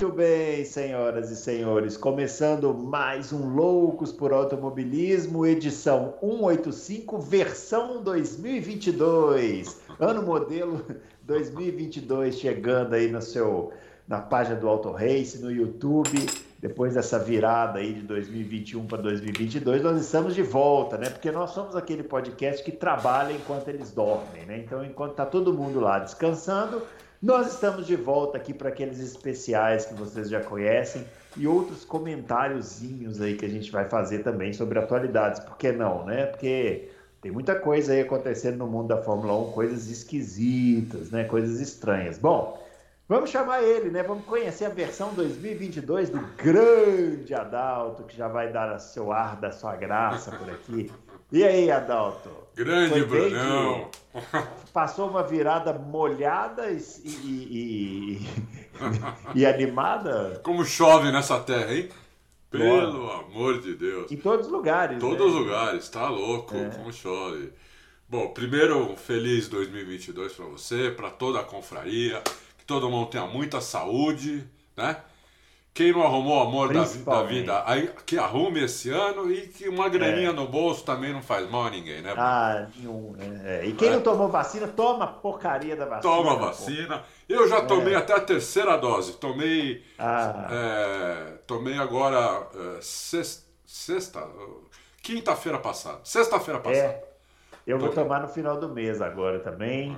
Muito bem, senhoras e senhores, começando mais um Loucos por Automobilismo, edição 185, versão 2022. Ano modelo 2022 chegando aí no seu na página do Auto Race, no YouTube. Depois dessa virada aí de 2021 para 2022, nós estamos de volta, né? Porque nós somos aquele podcast que trabalha enquanto eles dormem, né? Então, enquanto tá todo mundo lá descansando, nós estamos de volta aqui para aqueles especiais que vocês já conhecem e outros comentáriozinhos aí que a gente vai fazer também sobre atualidades. Por que não, né? Porque tem muita coisa aí acontecendo no mundo da Fórmula 1, coisas esquisitas, né? Coisas estranhas. Bom, vamos chamar ele, né? Vamos conhecer a versão 2022 do grande Adalto, que já vai dar seu ar da sua graça por aqui. E aí, Adalto? Grande Brunão! Passou uma virada molhada e, e, e, e, animada? Como chove nessa terra, hein? Pelo Boa. amor de Deus. Em todos os lugares. Em todos né? os lugares, tá louco, é. como chove. Bom, primeiro, um feliz 2022 para você, para toda a confraria, que todo mundo tenha muita saúde, né? Quem não arrumou o amor da, da, vida, aí, que arrume esse ano e que uma graninha é. no bolso também não faz mal a ninguém, né? Ah, nenhum, né? É. E quem é. não tomou vacina, toma a porcaria da vacina. Toma vacina. Eu já tomei é. até a terceira dose. Tomei. Ah. É, tomei agora sexta, sexta quinta-feira passada. Sexta-feira passada. É. Eu vou tomar no final do mês agora também.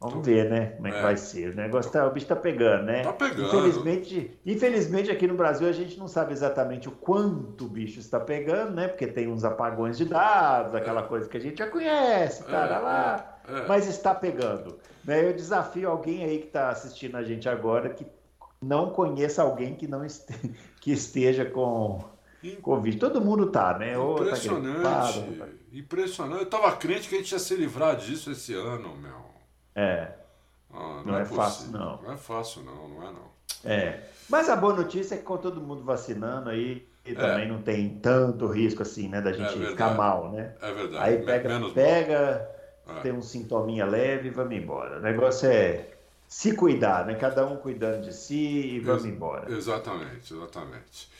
Vamos ver, né? Como é que é. vai ser. O negócio tá, o bicho tá pegando, né? Tá pegando. Infelizmente, infelizmente, aqui no Brasil a gente não sabe exatamente o quanto o bicho está pegando, né? Porque tem uns apagões de dados, aquela é. coisa que a gente já conhece, cara, é, lá. É, é. Mas está pegando. Né? Eu desafio alguém aí que está assistindo a gente agora que não conheça alguém que não este... que esteja com Covid. Todo mundo tá, né? Impressionante. Tá gripado, tá... Impressionante. Eu tava crente que a gente ia se livrar disso esse ano, meu. É. Ah, não, não, é, é fácil, não. Não é fácil, não, não é não. É. Mas a boa notícia é que com todo mundo vacinando aí, e também é. não tem tanto risco assim, né, da gente é ficar mal, né? É verdade. Aí pega, Menos pega, é. tem um sintominha leve e vamos embora. O negócio é se cuidar, né? Cada um cuidando de si e vamos Ex embora. Exatamente, exatamente.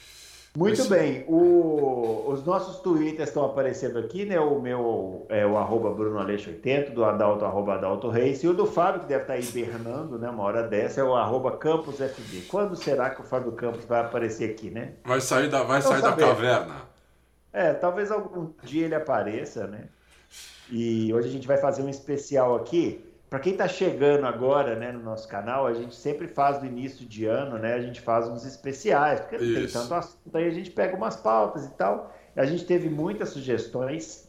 Muito bem. O, os nossos twitters estão aparecendo aqui, né? O meu é o arroba BrunoAleixo80, do Adalto, arroba Adalto Reis, e o do Fábio, que deve estar hibernando, né? Uma hora dessa, é o arroba CampusFB. Quando será que o Fábio Campos vai aparecer aqui, né? Vai sair da, vai sair da caverna. É, talvez algum dia ele apareça, né? E hoje a gente vai fazer um especial aqui para quem está chegando agora né, no nosso canal, a gente sempre faz no início de ano, né? A gente faz uns especiais, porque não tem tanto assunto, aí a gente pega umas pautas e tal. A gente teve muitas sugestões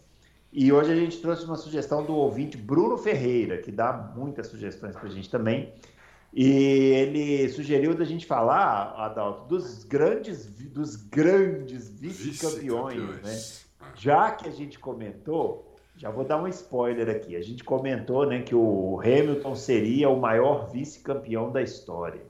e hoje a gente trouxe uma sugestão do ouvinte Bruno Ferreira, que dá muitas sugestões para a gente também. E ele sugeriu da gente falar, Adalto, dos grandes, dos grandes vice-campeões, vice né? Já que a gente comentou já vou dar um spoiler aqui. A gente comentou né, que o Hamilton seria o maior vice-campeão da história.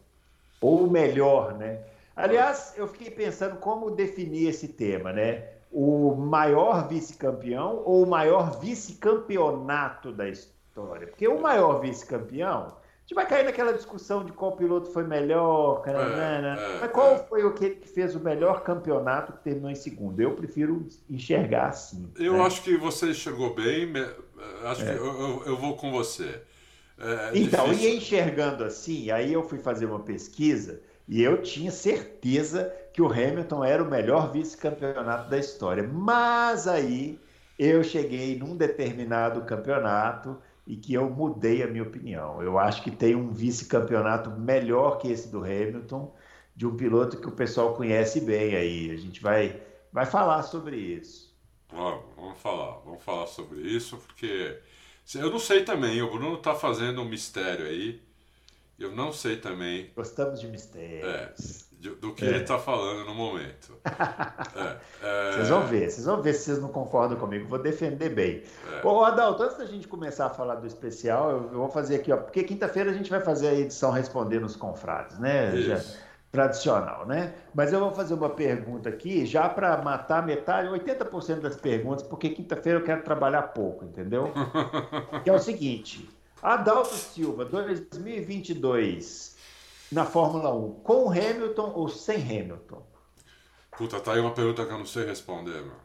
Ou o melhor, né? Aliás, eu fiquei pensando como definir esse tema, né? O maior vice-campeão ou o maior vice-campeonato da história? Porque o maior vice-campeão gente vai cair naquela discussão de qual piloto foi melhor, é, né? é, mas qual é. foi o que fez o melhor campeonato que terminou em segundo? Eu prefiro enxergar assim. Eu né? acho que você chegou bem, acho que é. eu, eu, vou com você. É então, difícil. e enxergando assim, aí eu fui fazer uma pesquisa e eu tinha certeza que o Hamilton era o melhor vice-campeonato da história. Mas aí eu cheguei num determinado campeonato e que eu mudei a minha opinião. Eu acho que tem um vice-campeonato melhor que esse do Hamilton, de um piloto que o pessoal conhece bem aí. A gente vai, vai falar sobre isso. Vamos, vamos falar, vamos falar sobre isso, porque eu não sei também, o Bruno está fazendo um mistério aí. Eu não sei também. Gostamos de mistérios. É, do que é. ele está falando no momento. é, é... Vocês vão ver, vocês vão ver se vocês não concordam comigo. Vou defender bem. É. Ô, Adalto, antes da gente começar a falar do especial, eu, vou fazer aqui, ó, porque quinta-feira a gente vai fazer a edição Responder nos Confrades, né? Isso. Já, tradicional, né? Mas eu vou fazer uma pergunta aqui, já para matar metade, 80% das perguntas, porque quinta-feira eu quero trabalhar pouco, entendeu? que é o seguinte: Adalto Silva, 2022 na Fórmula 1, com Hamilton ou sem Hamilton? Puta, tá aí uma pergunta que eu não sei responder, meu.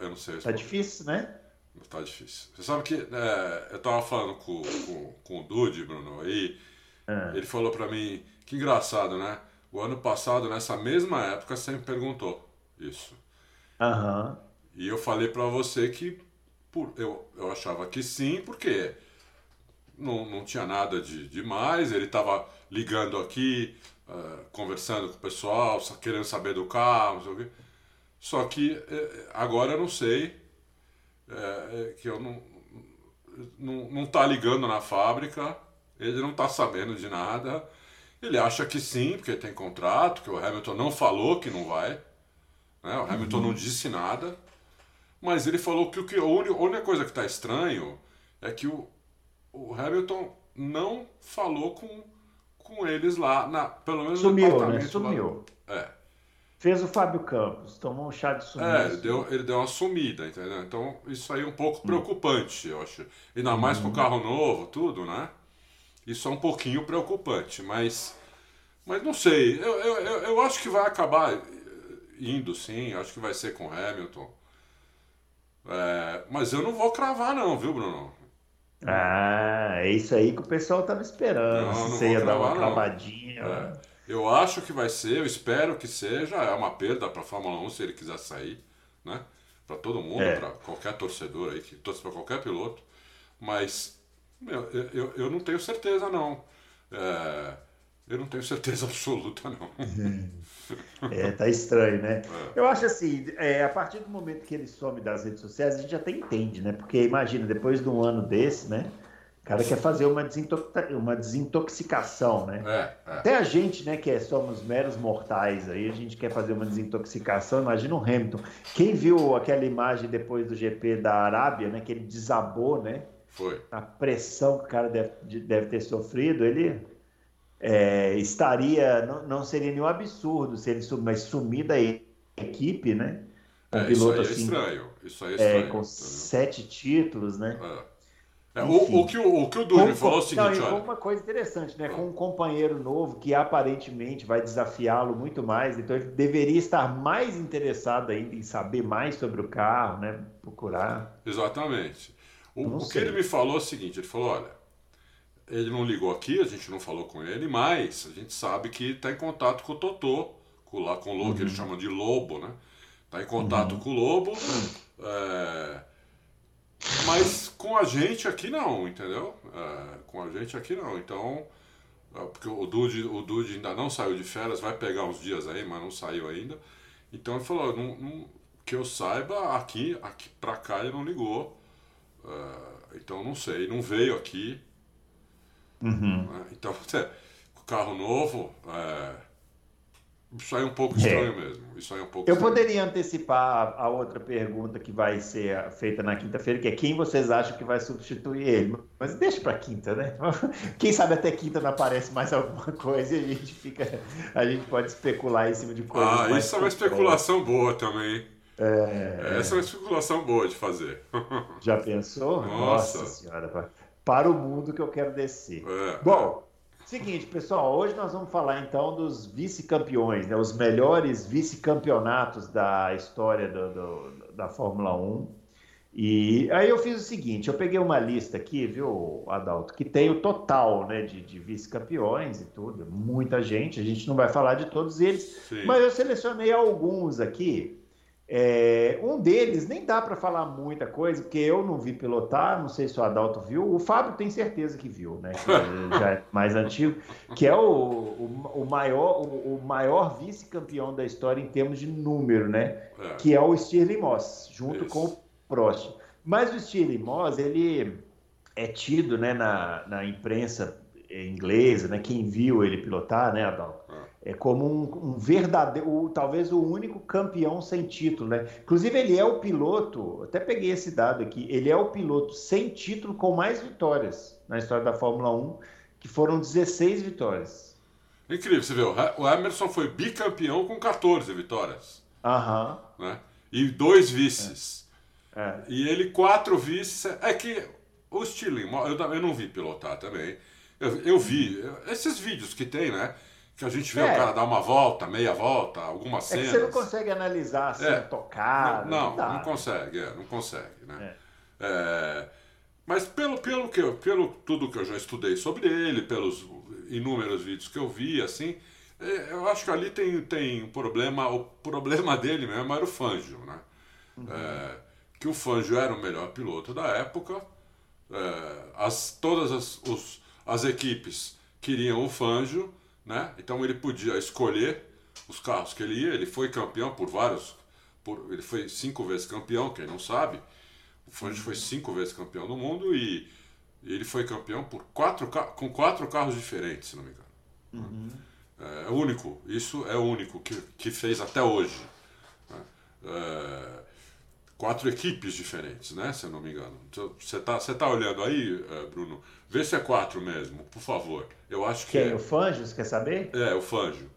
Eu não sei tá responder. Tá difícil, né? Tá difícil. Você sabe que é, eu tava falando com, com, com o Dude, Bruno, aí ah. ele falou pra mim, que engraçado, né? O ano passado, nessa mesma época, você me perguntou isso. Aham. Uhum. E eu falei pra você que por, eu, eu achava que sim, porque não, não tinha nada de demais, ele tava ligando aqui, uh, conversando com o pessoal, querendo saber do carro, não sei o quê. Só que eh, agora eu não sei, é, que eu não, não, não tá ligando na fábrica, ele não tá sabendo de nada. Ele acha que sim, porque tem contrato, que o Hamilton não falou que não vai. Né? O Hamilton uhum. não disse nada. Mas ele falou que, o que a única coisa que está estranho é que o, o Hamilton não falou com com eles lá, na, pelo menos Sumiu, no né? Sumiu. Lá. É. Fez o Fábio Campos, tomou um chá de sumir. É, ele deu, ele deu uma sumida, entendeu? Então isso aí é um pouco hum. preocupante, eu acho. Ainda mais com o carro novo, tudo, né? Isso é um pouquinho preocupante, mas. Mas não sei, eu, eu, eu, eu acho que vai acabar indo sim, acho que vai ser com Hamilton. É, mas eu não vou cravar, não, viu, Bruno? Ah, é isso aí que o pessoal estava esperando. Não, não você ia dar uma cravadinha. É. Eu acho que vai ser, eu espero que seja. É uma perda para a Fórmula 1 se ele quiser sair, né? Para todo mundo, é. para qualquer torcedor aí, que torce para qualquer piloto. Mas meu, eu, eu não tenho certeza, não. É, eu não tenho certeza absoluta, não. É, tá estranho, né? É. Eu acho assim, é, a partir do momento que ele some das redes sociais, a gente até entende, né? Porque imagina, depois de um ano desse, né? O cara quer fazer uma, uma desintoxicação, né? É, é. Até a gente, né, que é, somos meros mortais aí, a gente quer fazer uma desintoxicação. Imagina o Hamilton. Quem viu aquela imagem depois do GP da Arábia, né? Que ele desabou, né? Foi. A pressão que o cara deve, deve ter sofrido, ele é, estaria, não, não, seria nenhum absurdo se ele mas sumir da equipe, né? Um é, piloto isso aí é assim, estranho. Isso aí é, é estranho. com sete títulos, né? É. é o, o, que o, o que o Duri falou é o seguinte, não, olha... uma coisa interessante, né? Com um companheiro novo que aparentemente vai desafiá-lo muito mais, então ele deveria estar mais interessado ainda em saber mais sobre o carro, né? Procurar. Exatamente. O, o que ele me falou é o seguinte, ele falou, olha, ele não ligou aqui, a gente não falou com ele, mas a gente sabe que está em contato com o Totô, com, lá, com o Lobo, uhum. que ele uhum. chama de Lobo, né? Está em contato uhum. com o Lobo, é... mas com a gente aqui não, entendeu? É... com a gente aqui não, então... É, porque o Dude, o Dude ainda não saiu de férias, vai pegar uns dias aí, mas não saiu ainda. Então ele falou, não, não, que eu saiba, aqui, aqui pra cá ele não ligou. É, então não sei, não veio aqui. Uhum. Né? Então, o carro novo, é... isso aí é um pouco estranho é. mesmo. Isso aí é um pouco Eu estranho. poderia antecipar a outra pergunta que vai ser feita na quinta-feira, que é quem vocês acham que vai substituir ele? Mas deixa para quinta, né? Quem sabe até quinta não aparece mais alguma coisa e a gente fica, a gente pode especular em cima de coisas. Ah, isso é uma especulação boa também. É... Essa é uma especulação boa de fazer. Já pensou? Nossa, Nossa senhora para o mundo que eu quero descer. É, Bom, seguinte, pessoal, hoje nós vamos falar então dos vice-campeões, né, os melhores vice-campeonatos da história do, do, da Fórmula 1. E aí eu fiz o seguinte, eu peguei uma lista aqui, viu, Adalto, que tem o total né, de, de vice-campeões e tudo, muita gente, a gente não vai falar de todos eles, Sim. mas eu selecionei alguns aqui é, um deles nem dá para falar muita coisa, porque eu não vi pilotar, não sei se o Adalto viu, o Fábio tem certeza que viu, né? Que já é mais antigo, que é o, o, o maior, o, o maior vice-campeão da história em termos de número, né? É. Que é o Stirling Moss, junto Isso. com o Prost. Mas o Stirling Moss, ele é tido né, na, na imprensa inglesa, né? Quem viu ele pilotar, né, Adalto? É, é como um, um verdadeiro, o, talvez o único campeão sem título, né? Inclusive ele é o piloto, até peguei esse dado aqui, ele é o piloto sem título com mais vitórias na história da Fórmula 1, que foram 16 vitórias. Incrível, você vê, o Emerson foi bicampeão com 14 vitórias. Aham. Né? E dois vices. É. É. E ele quatro vices. É que o Stirling, eu, eu não vi pilotar também. Eu, eu, vi esses vídeos que tem, né? Que a gente vê é. o cara dar uma volta, meia volta, algumas cenas. É que você não consegue analisar assim, é. tocar. Não, não, não, consegue, é, não consegue, né? É. é. mas pelo, pelo, que eu, pelo tudo que eu já estudei sobre ele, pelos inúmeros vídeos que eu vi, assim, é, eu acho que ali tem, tem um problema, o problema dele mesmo era o Fangio, né? Uhum. É, que o Fangio era o melhor piloto da época, é, as, todas as, os, as equipes queriam o Fangio, né? Então ele podia escolher os carros que ele ia. Ele foi campeão por vários, por, ele foi cinco vezes campeão, quem não sabe. O Fangio foi cinco vezes campeão do mundo e, ele foi campeão por quatro, com quatro carros diferentes, se não me engano. Uhum. É, é único, isso é o único que, que fez até hoje. Né? É, quatro equipes diferentes, né? Se eu não me engano. Então, você tá, você tá olhando aí, eh, Bruno? Vê se é quatro mesmo, por favor. Eu acho que. Quem? É... O Fanjo, você quer saber? É, o Fanjo.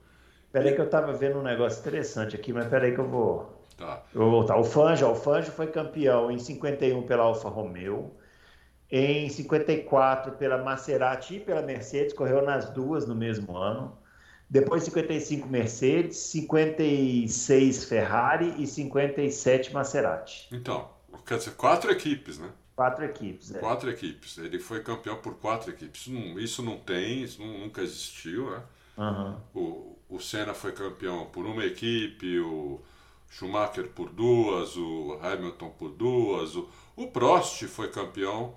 Peraí que eu tava vendo um negócio interessante aqui, mas peraí que eu vou. Tá. Eu vou voltar. O Fanjo, o Fanjo foi campeão em 51 pela Alfa Romeo, em 54 pela Maserati e pela Mercedes, correu nas duas no mesmo ano. Depois 55 Mercedes, 56 Ferrari e 57 Maserati. Então, quer dizer, quatro equipes, né? Quatro equipes, é. Quatro equipes. Ele foi campeão por quatro equipes. Isso não, isso não tem, isso nunca existiu, né? Uhum. O, o Senna foi campeão por uma equipe, o Schumacher por duas, o Hamilton por duas, o, o Prost foi campeão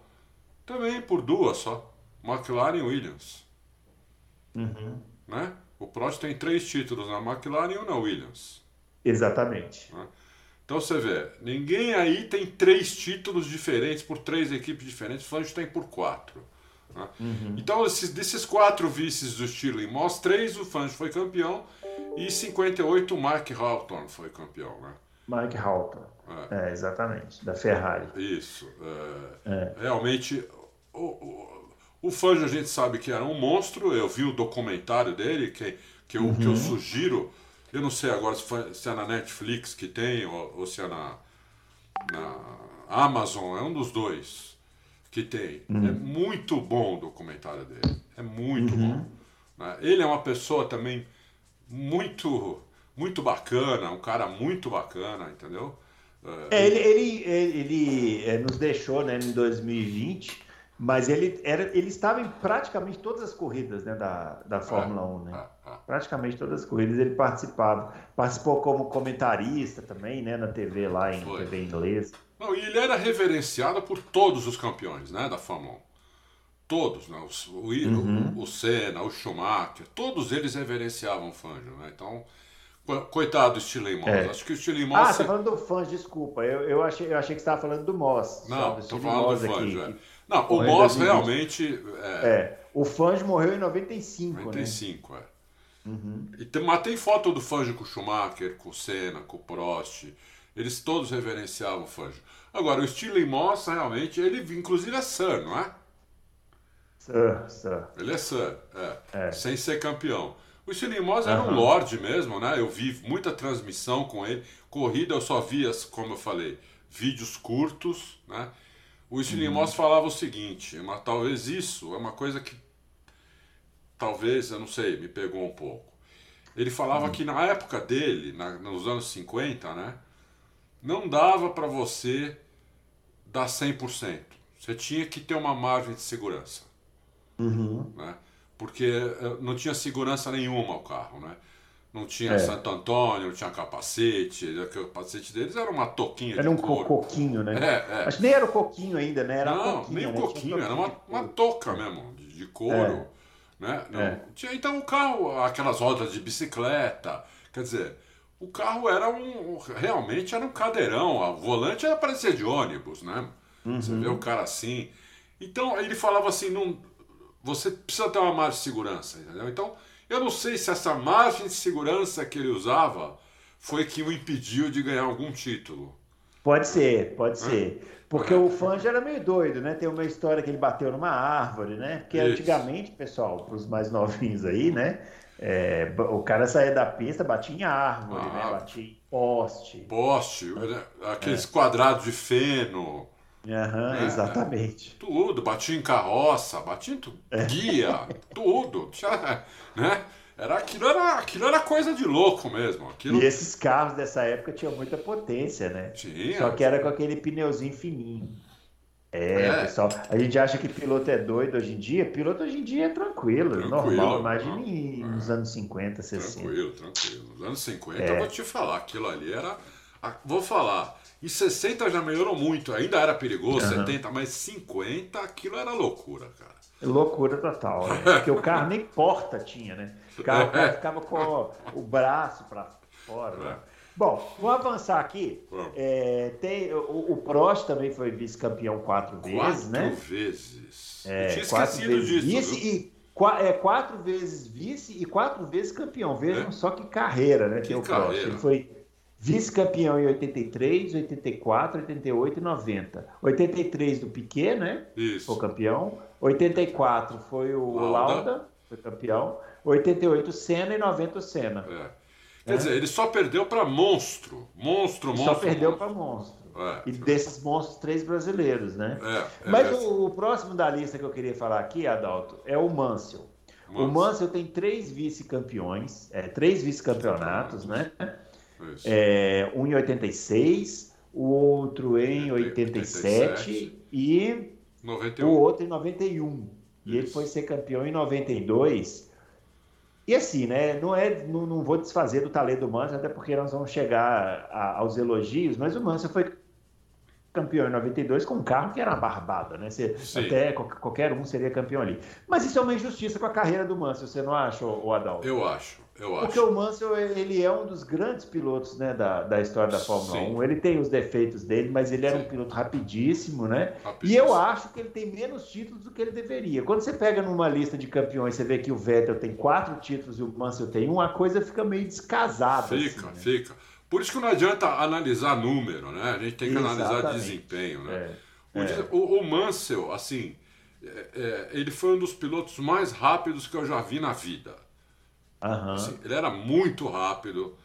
também por duas só. McLaren e Williams. Uhum. Né? O Prost tem três títulos na McLaren e um na Williams. Exatamente. Né? Então você vê, ninguém aí tem três títulos diferentes por três equipes diferentes, o Fangio tem por quatro. Né? Uhum. Então, esses, desses quatro vices do Stirling Moss, três o Fangio foi campeão e 58 o Mark Hawthorne foi campeão. Né? Mike Hawthorne, é. é. exatamente, da Ferrari. Isso. É, é. Realmente, o, o o Fangio a gente sabe que era um monstro, eu vi o documentário dele, que, que, eu, uhum. que eu sugiro. Eu não sei agora se, foi, se é na Netflix que tem ou, ou, se é na, na Amazon, é um dos dois que tem. Uhum. É muito bom o documentário dele. É muito uhum. bom. Né? Ele é uma pessoa também muito, muito bacana, um cara muito bacana, entendeu? É, ele, ele, ele, ele, é, nos deixou né, em 2020 mas ele, era, ele estava em praticamente todas as corridas né, da, da Fórmula 1, né? É, é, é. Praticamente todas as corridas ele participava. Participou como comentarista também, né? Na TV lá em Foi. TV inglês. Não, e ele era reverenciado por todos os campeões né, da Fórmula 1. Todos, né? O, o, uhum. o, o Senna, o Schumacher, todos eles reverenciavam o Fangio, né? Então, Coitado do Stirling Moss. É. Acho que o Stirling Moss. Ah, você tá falando do Fans, desculpa. Eu, eu, achei, eu achei que você estava falando do Moss. Não, estou falando do Fans. É. Não, o Moss realmente. É... é, o Fangio morreu em 95. 95, né? é. Uhum. E tem, mas tem foto do Fangio com o Schumacher, com o Senna, com o Prost. Eles todos reverenciavam o Fangio. Agora, o Stirling Moss, realmente, ele inclusive é Sir, não é? Sir, Sir. Ele é Sir, é, é. sem ser campeão. O Stirling Moss uhum. era um Lorde mesmo, né? Eu vi muita transmissão com ele. Corrida eu só via, como eu falei, vídeos curtos, né? O Slimos uhum. falava o seguinte, mas talvez isso é uma coisa que talvez, eu não sei, me pegou um pouco. Ele falava uhum. que na época dele, na, nos anos 50, né, não dava para você dar 100%. Você tinha que ter uma margem de segurança. Uhum. Né? Porque eh, não tinha segurança nenhuma o carro, né? Não tinha é. Santo Antônio, não tinha capacete. O capacete deles era uma toquinha era de um couro. coquinho, né? É, é. Acho que nem era o coquinho ainda, né? Era não, nem o né? coquinho, era uma, uma touca mesmo, de, de couro. É. Né? Não, é. tinha, então o carro, aquelas rodas de bicicleta, quer dizer, o carro era um. Realmente era um cadeirão. O volante era parecer de ônibus, né? Uhum. Você vê o cara assim. Então ele falava assim, não, você precisa ter uma margem de segurança, entendeu? Então, eu não sei se essa margem de segurança que ele usava foi que o impediu de ganhar algum título. Pode ser, pode ser. Porque é. o já era meio doido, né? Tem uma história que ele bateu numa árvore, né? Porque Isso. antigamente, pessoal, para os mais novinhos aí, né? É, o cara saía da pista, batia em árvore, né? ah, né? Batia em poste. Poste, aqueles é. quadrados de feno. Uhum, né? Exatamente. Tudo, batia em carroça, batia em é. guia, tudo. Né? Era, aquilo, era, aquilo era coisa de louco mesmo. Aquilo... E esses carros dessa época tinham muita potência, né? Tinha. Só que era com aquele pneuzinho fininho. É, é, pessoal, a gente acha que piloto é doido hoje em dia. Piloto hoje em dia é tranquilo, tranquilo normal. Imagine nos é. anos 50, 60. Tranquilo, tranquilo. Nos anos 50, é. eu vou te falar, aquilo ali era. Vou falar, em 60 já melhorou muito, ainda era perigoso, uhum. 70, mas 50 aquilo era loucura, cara. Loucura total, né? Porque o carro nem porta tinha, né? O carro, carro ficava com o braço para fora. Né? Bom, vou avançar aqui. É, tem, o, o Prost também foi vice-campeão quatro vezes, quatro né? Quatro vezes. É, Eu tinha esquecido disso. Vice e, é, quatro vezes vice e quatro vezes campeão. Vejam é? só que carreira, né? Que tem o Prost. Ele foi Vice-campeão em 83, 84, 88 e 90. 83 do Piquet, né? Isso. Foi campeão. 84 foi o Lauda, Lauda foi campeão. 88 Senna e 90 o Senna. É. Quer é. dizer, ele só perdeu para monstro. Monstro, monstro. Só perdeu para monstro. É. E desses monstros, três brasileiros, né? É, é Mas o, o, próximo da lista que eu queria falar aqui, Adalto, é o Mansell. Mansell. O Mansell tem três vice-campeões, é, três vice-campeonatos, né? É, um em 86, o outro em 87, 87 e 91. o outro em 91. Isso. E ele foi ser campeão em 92. E assim, né? Não, é, não, não vou desfazer do talento do Mansell, até porque nós vamos chegar a, aos elogios, mas o Mansell foi campeão em 92 com um carro que era uma barbada, né? Você, até qualquer um seria campeão ali. Mas isso é uma injustiça com a carreira do Mansell, você não acha, o Adalto? Eu acho. Eu Porque acho. o Mansell, ele é um dos grandes pilotos né, da, da história da Fórmula Sim. 1. Ele tem os defeitos dele, mas ele era Sim. um piloto rapidíssimo, né? Rapidíssimo. E eu acho que ele tem menos títulos do que ele deveria. Quando você pega numa lista de campeões, você vê que o Vettel tem quatro títulos e o Mansell tem um, a coisa fica meio descasada. Fica, assim, né? fica. Por isso que não adianta analisar número, né? A gente tem que Exatamente. analisar desempenho, né? É. É. O, o, Mansell, assim, é, é, ele foi um dos pilotos mais rápidos que eu já vi na vida. Uhum. Assim, ele era muito rápido,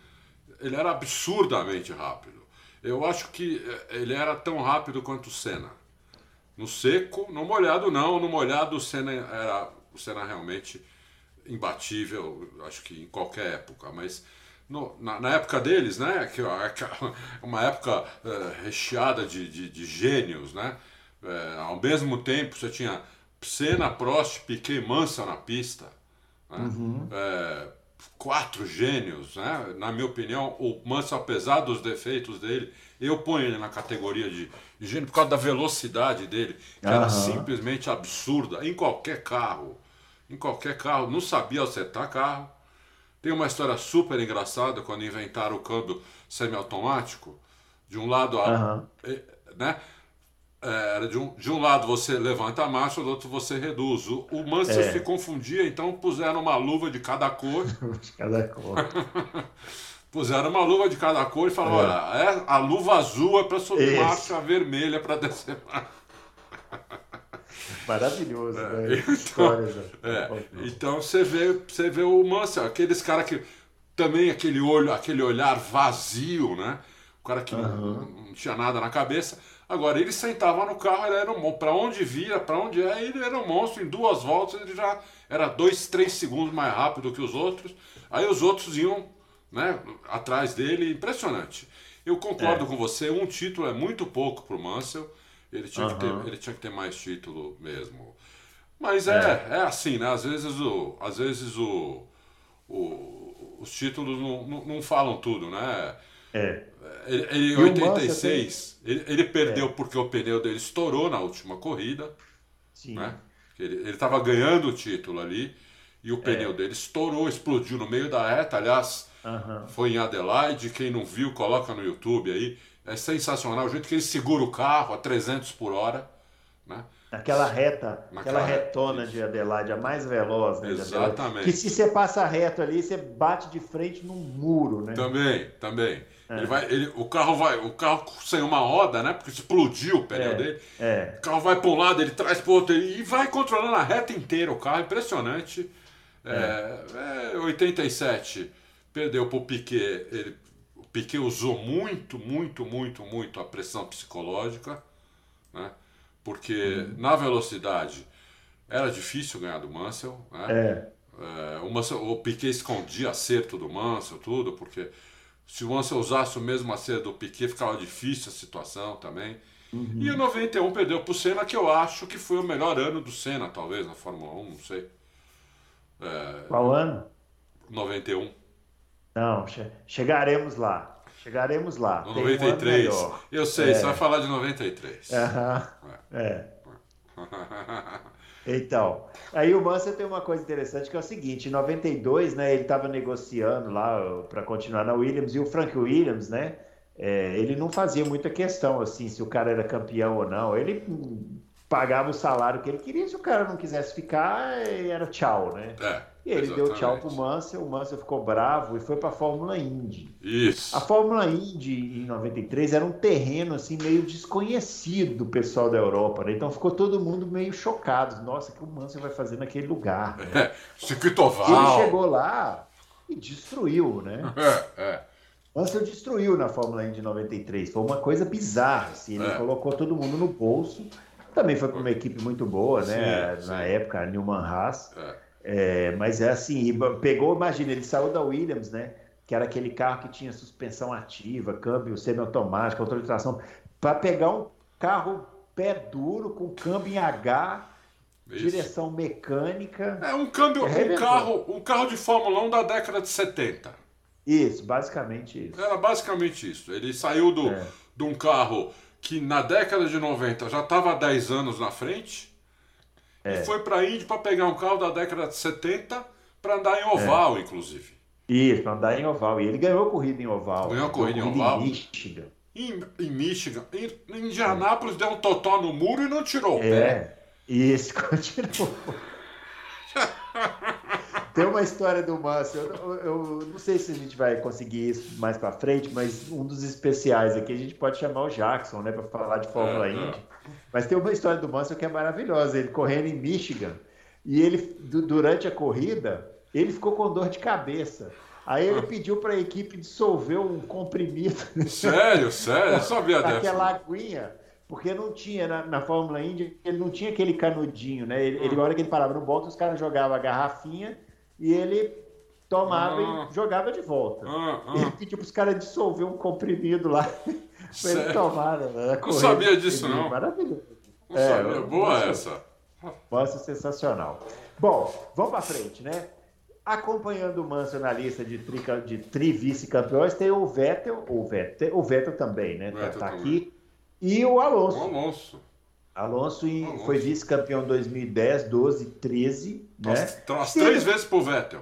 ele era absurdamente rápido. Eu acho que é, ele era tão rápido quanto o Senna. No seco, no molhado não, no molhado o Senna era o Senna realmente imbatível, acho que em qualquer época, mas no, na, na, época deles, né, que uma época é, recheada de, de, de, gênios, né, é, ao mesmo tempo você tinha Senna, Prost, Piquet, Mansell na pista, né, uhum. é, quatro gênios, né, na minha opinião, o Mansell, apesar dos defeitos dele, eu ponho ele na categoria de, de gênio por causa da velocidade dele, que uhum. era simplesmente absurda, em qualquer carro, em qualquer carro, não sabia acertar carro, tem uma história super engraçada quando inventaram o câmbio semiautomático. De um lado, a, uhum. né? É, de, um, de um lado você levanta a marcha, do outro você reduz. O, o Mansell é. se confundia, então puseram uma luva de cada cor. de cada cor. puseram uma luva de cada cor e falaram: é. olha, é, a luva azul é para subir Esse. marcha, a vermelha para descer marcha. Maravilhoso, é, né? Então, é, então você vê, você vê o Mansell, aqueles caras que também aquele olho, aquele olhar vazio, né? O cara que uhum. não, não, tinha nada na cabeça. Agora ele sentava no carro, ele era um monstro. Para onde via, para onde é, ele era um monstro. Em duas voltas ele já era dois, três segundos mais rápido que os outros. Aí os outros iam, né? Atrás dele, impressionante. Eu concordo é. com você. Um título é muito pouco para o Mansell. Ele tinha, uhum. que ter, ele tinha que ter mais título mesmo. Mas é, é, é assim, né? Às vezes o, às vezes o, o os títulos não, não, não, falam tudo, né? É. Ele, em 86, tem... ele, ele perdeu é. porque o pneu dele estourou na última corrida. Sim. Né? Ele estava ganhando o título ali e o pneu é. dele estourou, explodiu no meio da reta. Aliás, uhum. foi em Adelaide. Quem não viu, coloca no YouTube aí. É sensacional o jeito que ele segura o carro a 300 por hora. Né? Aquela reta, aquela retona de Adelaide, a mais veloz, né? Exatamente. Que se você passa reto ali, você bate de frente num muro, né? Também, também. É. Ele vai, ele, o carro vai, o carro sem uma roda, né? Porque explodiu o pneu é, dele. É. O carro vai para um lado, ele traz para o outro e vai controlando a reta inteira o carro, impressionante. É. é 87 perdeu para o Piquet, ele, Piquet usou muito, muito, muito, muito a pressão psicológica, né? Porque hum. na velocidade era difícil ganhar do Mansell, né? É. É, o, Mansell, o Piquet escondia acerto do Mansell, tudo, porque se o Mansell usasse o mesmo acerto do Piquet, ficava difícil a situação também. Uhum. E o 91 perdeu para o Senna, que eu acho que foi o melhor ano do Senna, talvez, na Fórmula 1, não sei. É... Qual ano? 91. Não, che chegaremos lá. Chegaremos lá. No 93. Um eu sei, é. você vai falar de 93. Uhum. É. é. Então, aí o Mansell tem uma coisa interessante que é o seguinte: em 92, né, ele estava negociando lá para continuar na Williams e o Frank Williams, né, é, ele não fazia muita questão assim se o cara era campeão ou não. Ele pagava o salário que ele queria. Se o cara não quisesse ficar, era tchau, né? É. E ele Exatamente. deu tchau pro Mansell, o Mansell ficou bravo e foi para a Fórmula Indy. Isso. A Fórmula Indy em 93 era um terreno assim meio desconhecido do pessoal da Europa, né? Então ficou todo mundo meio chocado. Nossa, o que o Mansell vai fazer naquele lugar? Né? É, circuito oval. Ele chegou lá e destruiu, né? É, é. Mansell destruiu na Fórmula Indy 93. Foi uma coisa bizarra, assim. Ele é. colocou todo mundo no bolso. Também foi para uma equipe muito boa, né? Sim, Na sim. época, a Newman Haas. É. É, mas é assim, pegou, imagina, ele saiu da Williams, né? Que era aquele carro que tinha suspensão ativa, câmbio semiautomático, controle de tração, para pegar um carro pé duro, com câmbio em H, isso. direção mecânica. É um câmbio, um carro, um carro de Fórmula 1 da década de 70. Isso, basicamente isso. Era basicamente isso. Ele saiu do, é. de um carro que na década de 90 já estava há 10 anos na frente é. E foi para a Indy para pegar um carro da década de 70 para andar em oval, é. inclusive. Isso, para andar em oval. E ele ganhou corrida em oval. Ganhou corrida em oval. Em Michigan. Em, em Michigan. Em, em Indianápolis deu um totó no muro e não tirou o é. pé. Isso, continuou. Tem uma história do Márcio, eu, eu, não sei se a gente vai conseguir isso mais para frente, mas um dos especiais aqui a gente pode chamar o Jackson, né, para falar de Fórmula é, Indy. É. Mas tem uma história do Mansell que é maravilhosa. Ele correndo em Michigan e ele durante a corrida ele ficou com dor de cabeça. Aí ele ah. pediu para a equipe dissolver um comprimido. Sério, sério, eu sabia dessa. Aquela aguinha porque não tinha na, na, Fórmula Indy, ele não tinha aquele canudinho, né? Ele, ele, na hora que ele parava no box, os caras jogavam a garrafinha e ele tomava ah. e jogava de volta. Ah, ah. Ele pediu para os caras dissolver um comprimido lá para ele tomar. Né? Não sabia disso, não. Maravilhoso. Não é, sabia. Boa essa. Nossa, sensacional. Bom, vamos para frente, né? Acompanhando o Mansell na lista de tri, de tri vice-campeões, tem o Vettel, o Vettel, o Vettel também, né? Vettel tá, tá aqui. E o Alonso. O Alonso. Alonso, Alonso. foi vice-campeão em 2010, 12, 13. Né? Então, as três vezes pro Vettel.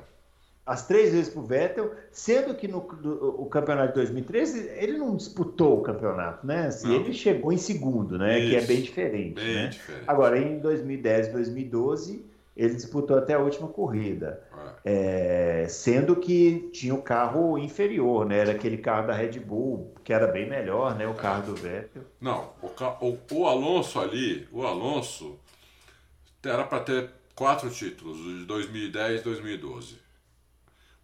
As três vezes pro Vettel, sendo que no do, o campeonato de 2013 ele não disputou o campeonato, né? Assim, ele chegou em segundo, né? Isso. Que é bem diferente. Bem né? diferente. Agora, em 2010 e 2012, ele disputou até a última corrida. É, sendo que tinha o carro inferior, né? Era aquele carro da Red Bull, que era bem melhor, né? O carro do Vettel. Não, o, o, o Alonso ali, o Alonso era para ter quatro títulos, de 2010 e 2012.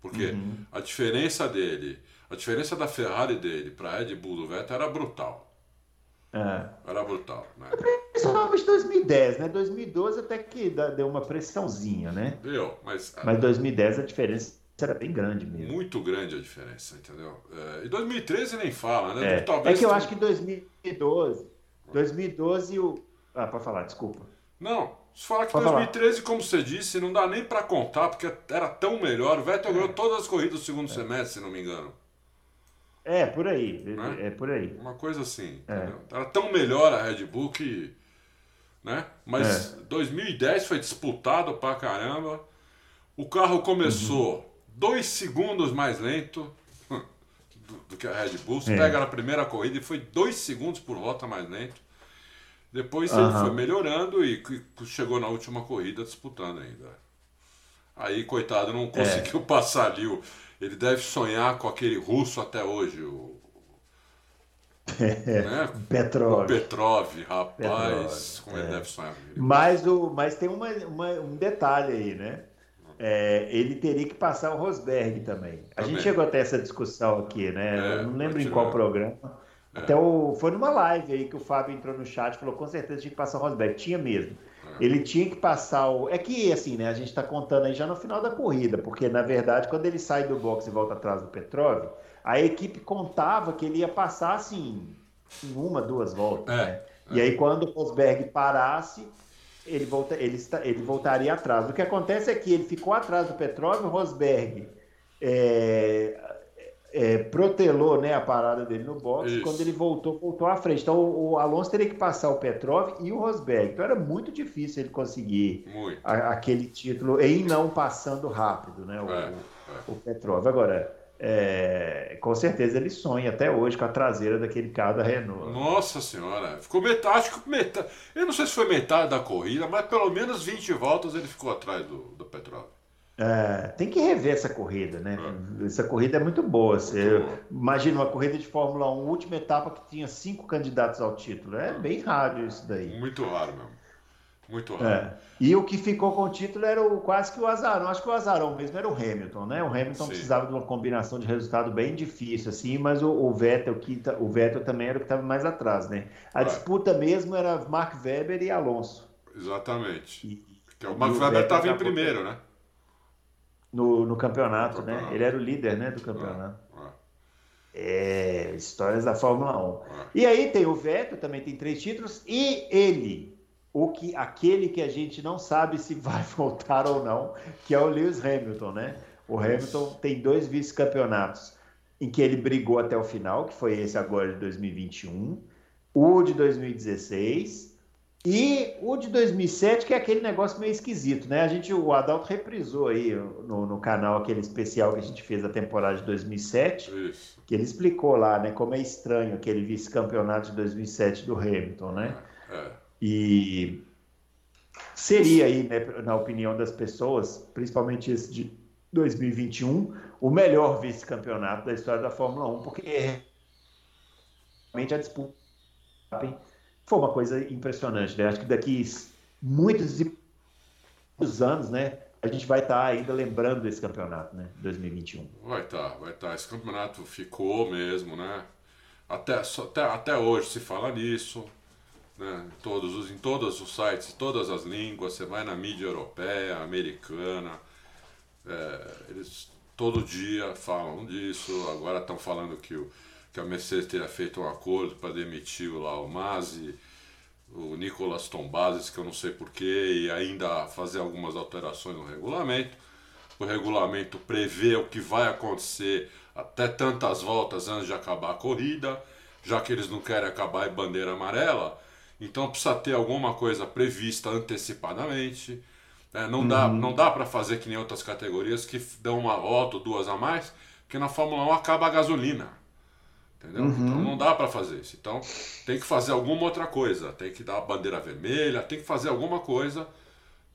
Porque uhum. a diferença dele, a diferença da Ferrari dele para a Red Bull do Vettel era brutal. É. Era brutal, né? Principalmente 2010, né? 2012 até que deu uma pressãozinha, né? Deu, mas. Mas 2010 a diferença era bem grande mesmo. Muito grande a diferença, entendeu? É, e 2013 nem fala, né? É, Talvez é que eu acho que 2012. 2012 o. Ah, para falar, desculpa. Não, se falar que 2013, falar. como você disse, não dá nem para contar, porque era tão melhor. O Vettel ganhou todas as corridas do segundo é. semestre, se não me engano. É, por aí. Né? É por aí. Uma coisa assim. É. Era tão melhor a Red Bull que. Né? Mas é. 2010 foi disputado pra caramba. O carro começou uhum. dois segundos mais lento do, do que a Red Bull. Você é. pega na primeira corrida e foi dois segundos por volta mais lento. Depois ele foi melhorando e chegou na última corrida disputando ainda. Aí, coitado, não conseguiu é. passar ali. Ele deve sonhar com aquele russo até hoje, o. É, né? Petrov. O Petrov, rapaz, Petrov, como é. ele deve sonhar. Mas, o, mas tem uma, uma, um detalhe aí, né? É, ele teria que passar o Rosberg também. A também. gente chegou até essa discussão aqui, né? É, Eu não lembro em qual programa. É. Até o, foi numa live aí que o Fábio entrou no chat e falou: com certeza tinha que passar o Rosberg. Tinha mesmo. É. Ele tinha que passar o. É que, assim, né? A gente está contando aí já no final da corrida, porque na verdade, quando ele sai do box e volta atrás do Petrov, a equipe contava que ele ia passar assim, em uma, duas voltas. É. Né? E aí, quando o Rosberg parasse, ele, volta, ele, ele voltaria atrás. O que acontece é que ele ficou atrás do Petrov, o Rosberg é, é, protelou né, a parada dele no box. Isso. Quando ele voltou, voltou à frente. Então o, o, Alonso teria que passar o Petrov e o Rosberg. Então era muito difícil ele conseguir a, aquele título em não passando rápido, né? O, é, é. o Petrov. Agora. É, com certeza ele sonha até hoje com a traseira daquele carro da Renault. Nossa senhora, ficou metade, acho que metade. Eu não sei se foi metade da corrida, mas pelo menos 20 voltas ele ficou atrás do, do Petrov. É, tem que rever essa corrida, né? É. Essa corrida é muito boa. Imagina uma corrida de Fórmula 1, última etapa que tinha cinco candidatos ao título. É bem raro isso daí. Muito raro mesmo. Muito raro. É. E o que ficou com o título era o, quase que o azarão. Acho que o azarão mesmo era o Hamilton, né? O Hamilton Sim. precisava de uma combinação de resultado bem difícil, assim, mas o, o Vettel, que, o Vettel também era o que estava mais atrás, né? A disputa mesmo era Mark Webber e Alonso. Exatamente. E, o Mark Webber estava em primeiro, né? No, no campeonato, no né? Ele era o líder, né, do campeonato. É, histórias da Fórmula 1. E aí tem o Vettel, também tem três títulos, e ele, o que aquele que a gente não sabe se vai voltar ou não, que é o Lewis Hamilton, né? O Hamilton tem dois vice-campeonatos em que ele brigou até o final, que foi esse agora de 2021, o de 2016 e o de 2007, que é aquele negócio meio esquisito, né? A gente, o Adalto reprisou aí no, no canal aquele especial que a gente fez da temporada de 2007, Isso. que ele explicou lá, né, como é estranho aquele vice-campeonato de 2007 do Hamilton, né? É. E seria aí, né, na opinião das pessoas, principalmente esse de 2021, o melhor vice-campeonato da história da Fórmula 1, porque realmente a disputa foi uma coisa impressionante, né? Acho que daqui muitos anos, né, a gente vai estar tá ainda lembrando desse campeonato, né, 2021. Vai estar, tá, vai estar. Tá. Esse campeonato ficou mesmo, né? Até, até, até hoje se fala nisso né? Todos os, em todos os sites, todas as línguas, você vai na mídia europeia, americana, é, eles todo dia falam disso. Agora estão falando que, o, que a Mercedes teria feito um acordo para demitir lá o Masi, o Nicolas Tombazes, que eu não sei porquê, e ainda fazer algumas alterações no regulamento. O regulamento prevê o que vai acontecer até tantas voltas antes de acabar a corrida, já que eles não querem acabar em bandeira amarela então precisa ter alguma coisa prevista antecipadamente. Né? Não, uhum. dá, não dá para fazer que nem outras categorias que dão uma volta ou duas a mais, porque na Fórmula 1 acaba a gasolina. Entendeu? Uhum. Então não dá para fazer isso. Então tem que fazer alguma outra coisa. Tem que dar a bandeira vermelha, tem que fazer alguma coisa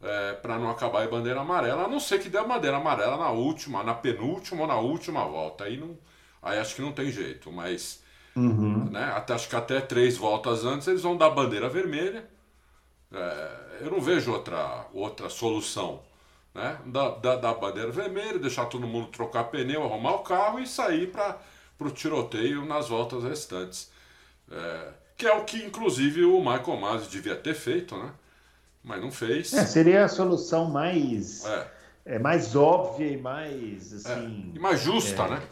é, para não acabar em bandeira amarela, a não ser que dê a bandeira amarela na última, na penúltima ou na última volta. Aí, não, aí acho que não tem jeito. Mas Uhum. Né? Até, acho que até três voltas antes eles vão dar bandeira vermelha. É, eu não vejo outra, outra solução. Né? Da, da, da, bandeira vermelha, deixar todo mundo trocar pneu, arrumar o carro e sair para o tiroteio nas voltas restantes. É, que é o que, inclusive, o Michael Masi devia ter feito, né? mas não fez. É, seria a solução mais, é. é mais óbvia e mais. Assim, e mais justa, é. né?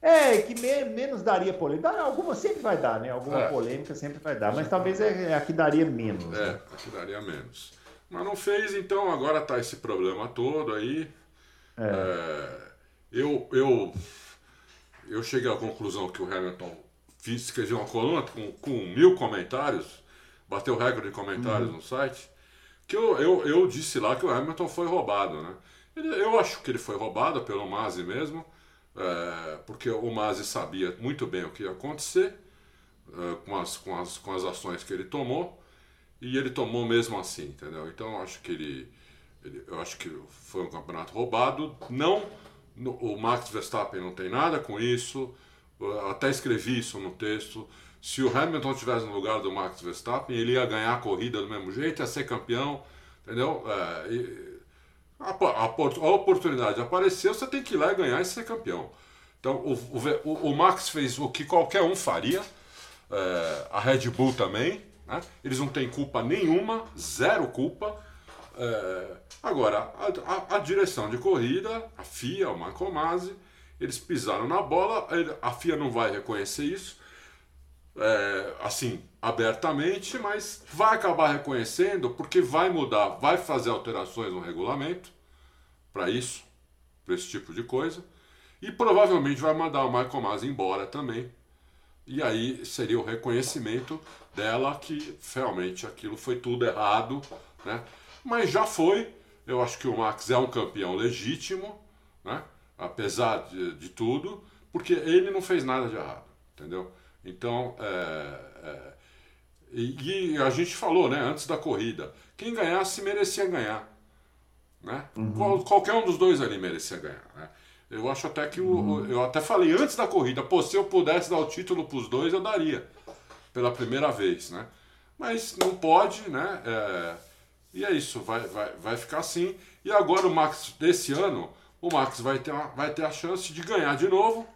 É, que me, menos daria polêmica. Alguma sempre vai dar, né? Alguma é. polêmica sempre vai dar, mas talvez é, é a que daria menos. É, né? a que daria menos. Mas não fez, então agora tá esse problema todo aí. É. É, eu, eu, eu cheguei à conclusão que o Hamilton fiz, escreveu uma coluna com, com mil comentários, bateu recorde de comentários uhum. no site, que eu, eu, eu disse lá que o Hamilton foi roubado, né? Ele, eu acho que ele foi roubado pelo Masi mesmo é, porque o Masi sabia muito bem o que ia acontecer, uh, com, as, com, as, com as ações que ele tomou e ele tomou mesmo assim, entendeu? Então eu acho que ele, ele eu acho que foi um campeonato roubado. Não, o Max Verstappen não tem nada com isso. Até escrevi isso no texto. Se o Hamilton estivesse no lugar do Max Verstappen, ele ia ganhar a corrida do mesmo jeito, ia ser campeão, entendeu? É, e, a, a, a, oportunidade apareceu, você tem que ir lá e ganhar e ser campeão. Então o, o, o Max fez o que qualquer um faria, é, a Red Bull também, né? Eles não têm culpa nenhuma, zero culpa. É, agora, a, a, a, direção de corrida, a FIA, o Marco Masi, eles pisaram na bola, a FIA não vai reconhecer isso, é, assim, abertamente, mas vai acabar reconhecendo porque vai mudar, vai fazer alterações no regulamento para isso, para esse tipo de coisa, e provavelmente vai mandar o Michael Masi embora também. E aí seria o reconhecimento dela que realmente aquilo foi tudo errado, né? Mas já foi. Eu acho que o Max é um campeão legítimo, né? Apesar de, de tudo, porque ele não fez nada de errado, entendeu? Então, é, é, e, e, a gente falou, né, antes da corrida, quem ganhasse merecia ganhar, né? Uhum. qualquer um dos dois ali merecia ganhar, né? Eu acho até que o, uhum. eu até falei antes da corrida, pô, se eu pudesse dar o título para os dois, eu daria pela primeira vez, né? Mas não pode, né? É, e é isso, vai, vai, vai ficar assim. E agora o Max, desse ano, o Max vai ter, uma, vai ter a chance de ganhar de novo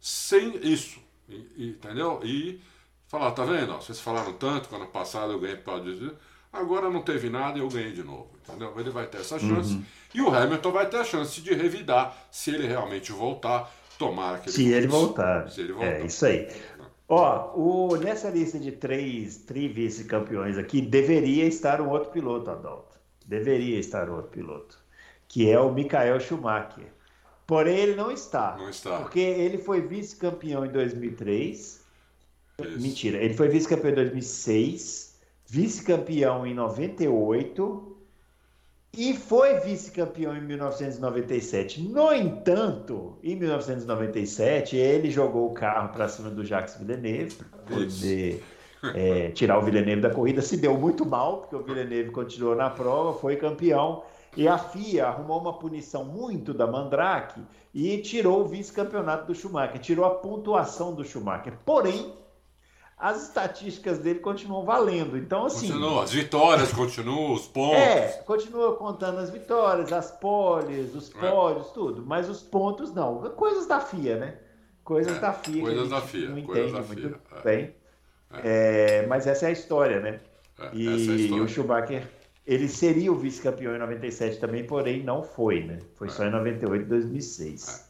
sem isso, e, e, entendeu? E falar, tá vendo? vocês falaram tanto, quando passado eu ganhei por causa agora não teve nada e eu ganhei de novo, entendeu? Ele vai ter essa chance. Uhum. E o Hamilton vai ter a chance de revidar se ele realmente voltar, tomar aquele se ele voltar. Se ele voltar. É isso aí. Ó, o, nessa lista de três vice-campeões aqui, deveria estar um outro piloto, Adalto. Deveria estar um outro piloto. Que é o Michael Schumacher. Porém, ele não está. Não está. Porque ele foi vice-campeão em 2003. Isso. Mentira, ele foi vice-campeão em 2006, vice-campeão em 98 e foi vice-campeão em 1997. No entanto, em 1997, ele jogou o carro para cima do Jacques Villeneuve para poder é, tirar o Villeneuve da corrida. Se deu muito mal, porque o Villeneuve continuou na prova, foi campeão. E a FIA arrumou uma punição muito da Mandrake e tirou o vice-campeonato do Schumacher, tirou a pontuação do Schumacher. Porém, as estatísticas dele continuam valendo. Então, assim. As vitórias continuam, os pontos. É, continua contando as vitórias, as poles, os é. pódios, é. tudo. Mas os pontos não. Coisas da FIA, né? Coisas é, da FIA. Coisas da FIA. Não entende muito FIA, é. bem. É. mas essa é a história, né? e, história. o Schumacher, ele seria o vice-campeão em 97 também, porém não foi, né? Foi só em 98 e 2006.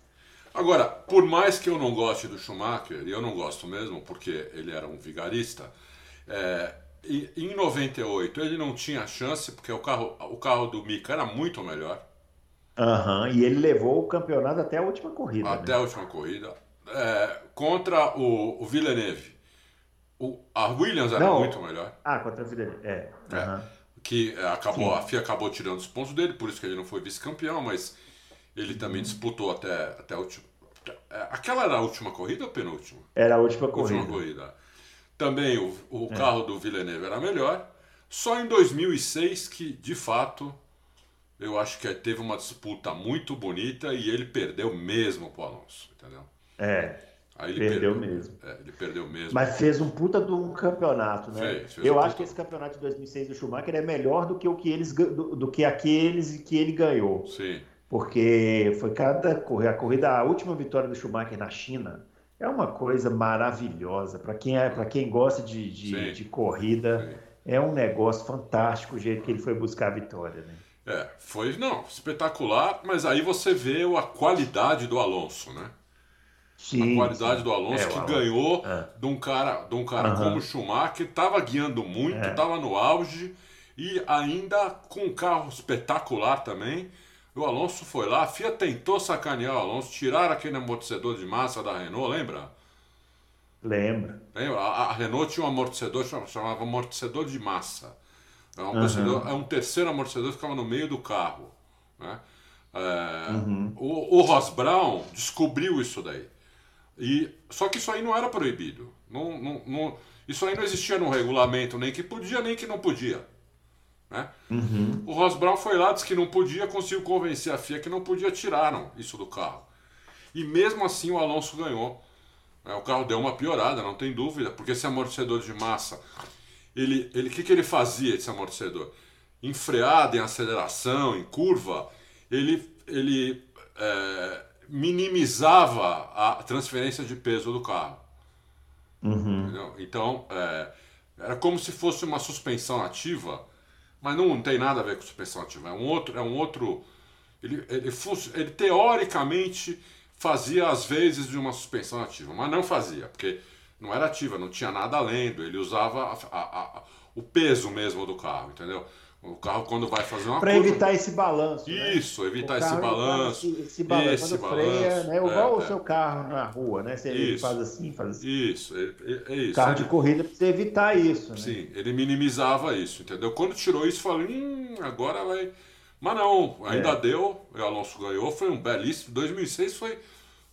Agora, por mais que eu não goste do Schumacher, e eu não gosto mesmo, porque ele era um vigarista, é, em 98 ele não tinha chance, porque o carro, o carro do Mika era muito melhor. Uhum, e ele levou o campeonato até a última corrida. Até né? a última corrida. É, contra o, o Villeneuve. O, a Williams era não, muito melhor. Ah, contra o Villeneuve, é. Uhum. é que acabou, a FIA acabou tirando os pontos dele, por isso que ele não foi vice-campeão, mas ele também disputou até, até a última. É, aquela era a última corrida ou penúltima? Era a última corrida. Última corrida. Também o, o é. carro do Villeneuve era melhor. Só em 2006 que, de fato, eu acho que teve uma disputa muito bonita e ele perdeu mesmo pro Alonso, entendeu? É. Aí ele perdeu, perdeu mesmo. É, ele perdeu mesmo. Mas fez um puta de um campeonato, né? Fez, fez eu um acho puta... que esse campeonato de 2006 do Schumacher é melhor do que o que eles do, do que aqueles que ele ganhou. Sim porque foi cada corrida, a corrida, a última vitória do Schumacher na China é uma coisa maravilhosa para quem é, para quem gosta de, de, de corrida. Sim. É um negócio fantástico o jeito que ele foi buscar a vitória, né? É, foi não espetacular, mas aí você vê a qualidade do Alonso, né? Sim, a qualidade sim. do Alonso é, que Alonso. ganhou é. de um cara, de um cara uhum. como o Schumacher, estava guiando muito, estava é. no auge e ainda com um carro espetacular também. O Alonso foi lá, a FIA tentou sacanear o Alonso, tirar aquele amortecedor de massa da Renault, lembra? Lembra. lembra? A, a Renault tinha um amortecedor, chamava amortecedor de massa. É um, uhum. um terceiro amortecedor que ficava no meio do carro. Né? É, uhum. o, o Ross Brown descobriu isso daí. E, só que isso aí não era proibido. Não, não, não, isso aí não existia no regulamento, nem que podia, nem que não podia. Né? Uhum. O Ross Brown foi lá, disse que não podia, conseguiu convencer a FIA que não podia, tiraram isso do carro. E mesmo assim o Alonso ganhou. É, o carro deu uma piorada, não tem dúvida, porque esse amortecedor de massa, ele, ele, o que, que ele fazia, esse amortecedor? Em freada, em aceleração, em curva, ele, ele é, minimizava a transferência de peso do carro. Uhum. Então, é, era como se fosse uma suspensão ativa, mas não, não, tem nada a ver com suspensão ativa. É um outro. É um outro ele, ele, ele teoricamente fazia às vezes de uma suspensão ativa, mas não fazia, porque não era ativa, não tinha nada além, ele usava a, a, a, o peso mesmo do carro, entendeu? O carro quando vai fazer uma Para evitar esse balanço. Né? Isso, né? evitar esse balanço. Esse, esse balanço. Esse quando balanço, freia, né? Igual é, o seu carro na rua, né? Você isso, faz assim, faz assim. Isso, é, é isso. Carro de corrida para você evitar isso, né? Sim, ele minimizava isso, entendeu? Quando tirou isso, falei, hum, agora vai. Mas não, ainda é. deu, o Alonso ganhou, foi um belíssimo. 2006 foi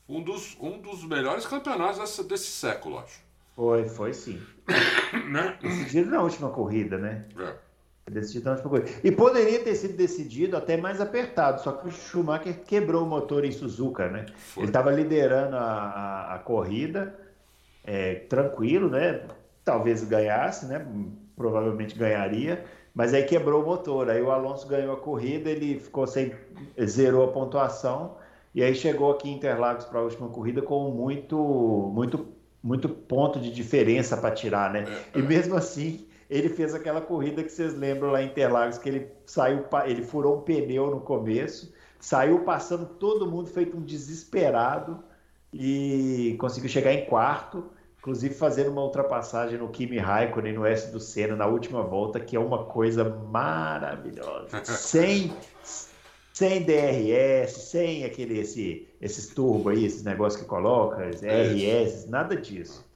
um dos, um dos melhores campeonatos desse, desse século, acho. Foi, foi sim. né? Decidido na última corrida, né? É. Decidido na última corrida. E poderia ter sido decidido até mais apertado, só que o Schumacher quebrou o motor em Suzuka, né? Foi. Ele estava liderando a, a, a corrida, é, tranquilo, né? Talvez ganhasse, né? Provavelmente ganharia, mas aí quebrou o motor. Aí o Alonso ganhou a corrida, ele ficou sem. zerou a pontuação e aí chegou aqui em Interlagos para a última corrida com muito, muito, muito ponto de diferença para tirar, né? É, e é. mesmo assim, ele fez aquela corrida que vocês lembram lá em Interlagos, que ele saiu, ele furou um pneu no começo, saiu passando todo mundo feito um desesperado e conseguiu chegar em quarto, inclusive fazendo uma ultrapassagem no Kimi Raikkonen no S do Senna na última volta, que é uma coisa maravilhosa. sem sem DRS, sem aquele, esse, esses turbo aí, esses negócios que coloca, RS, nada disso.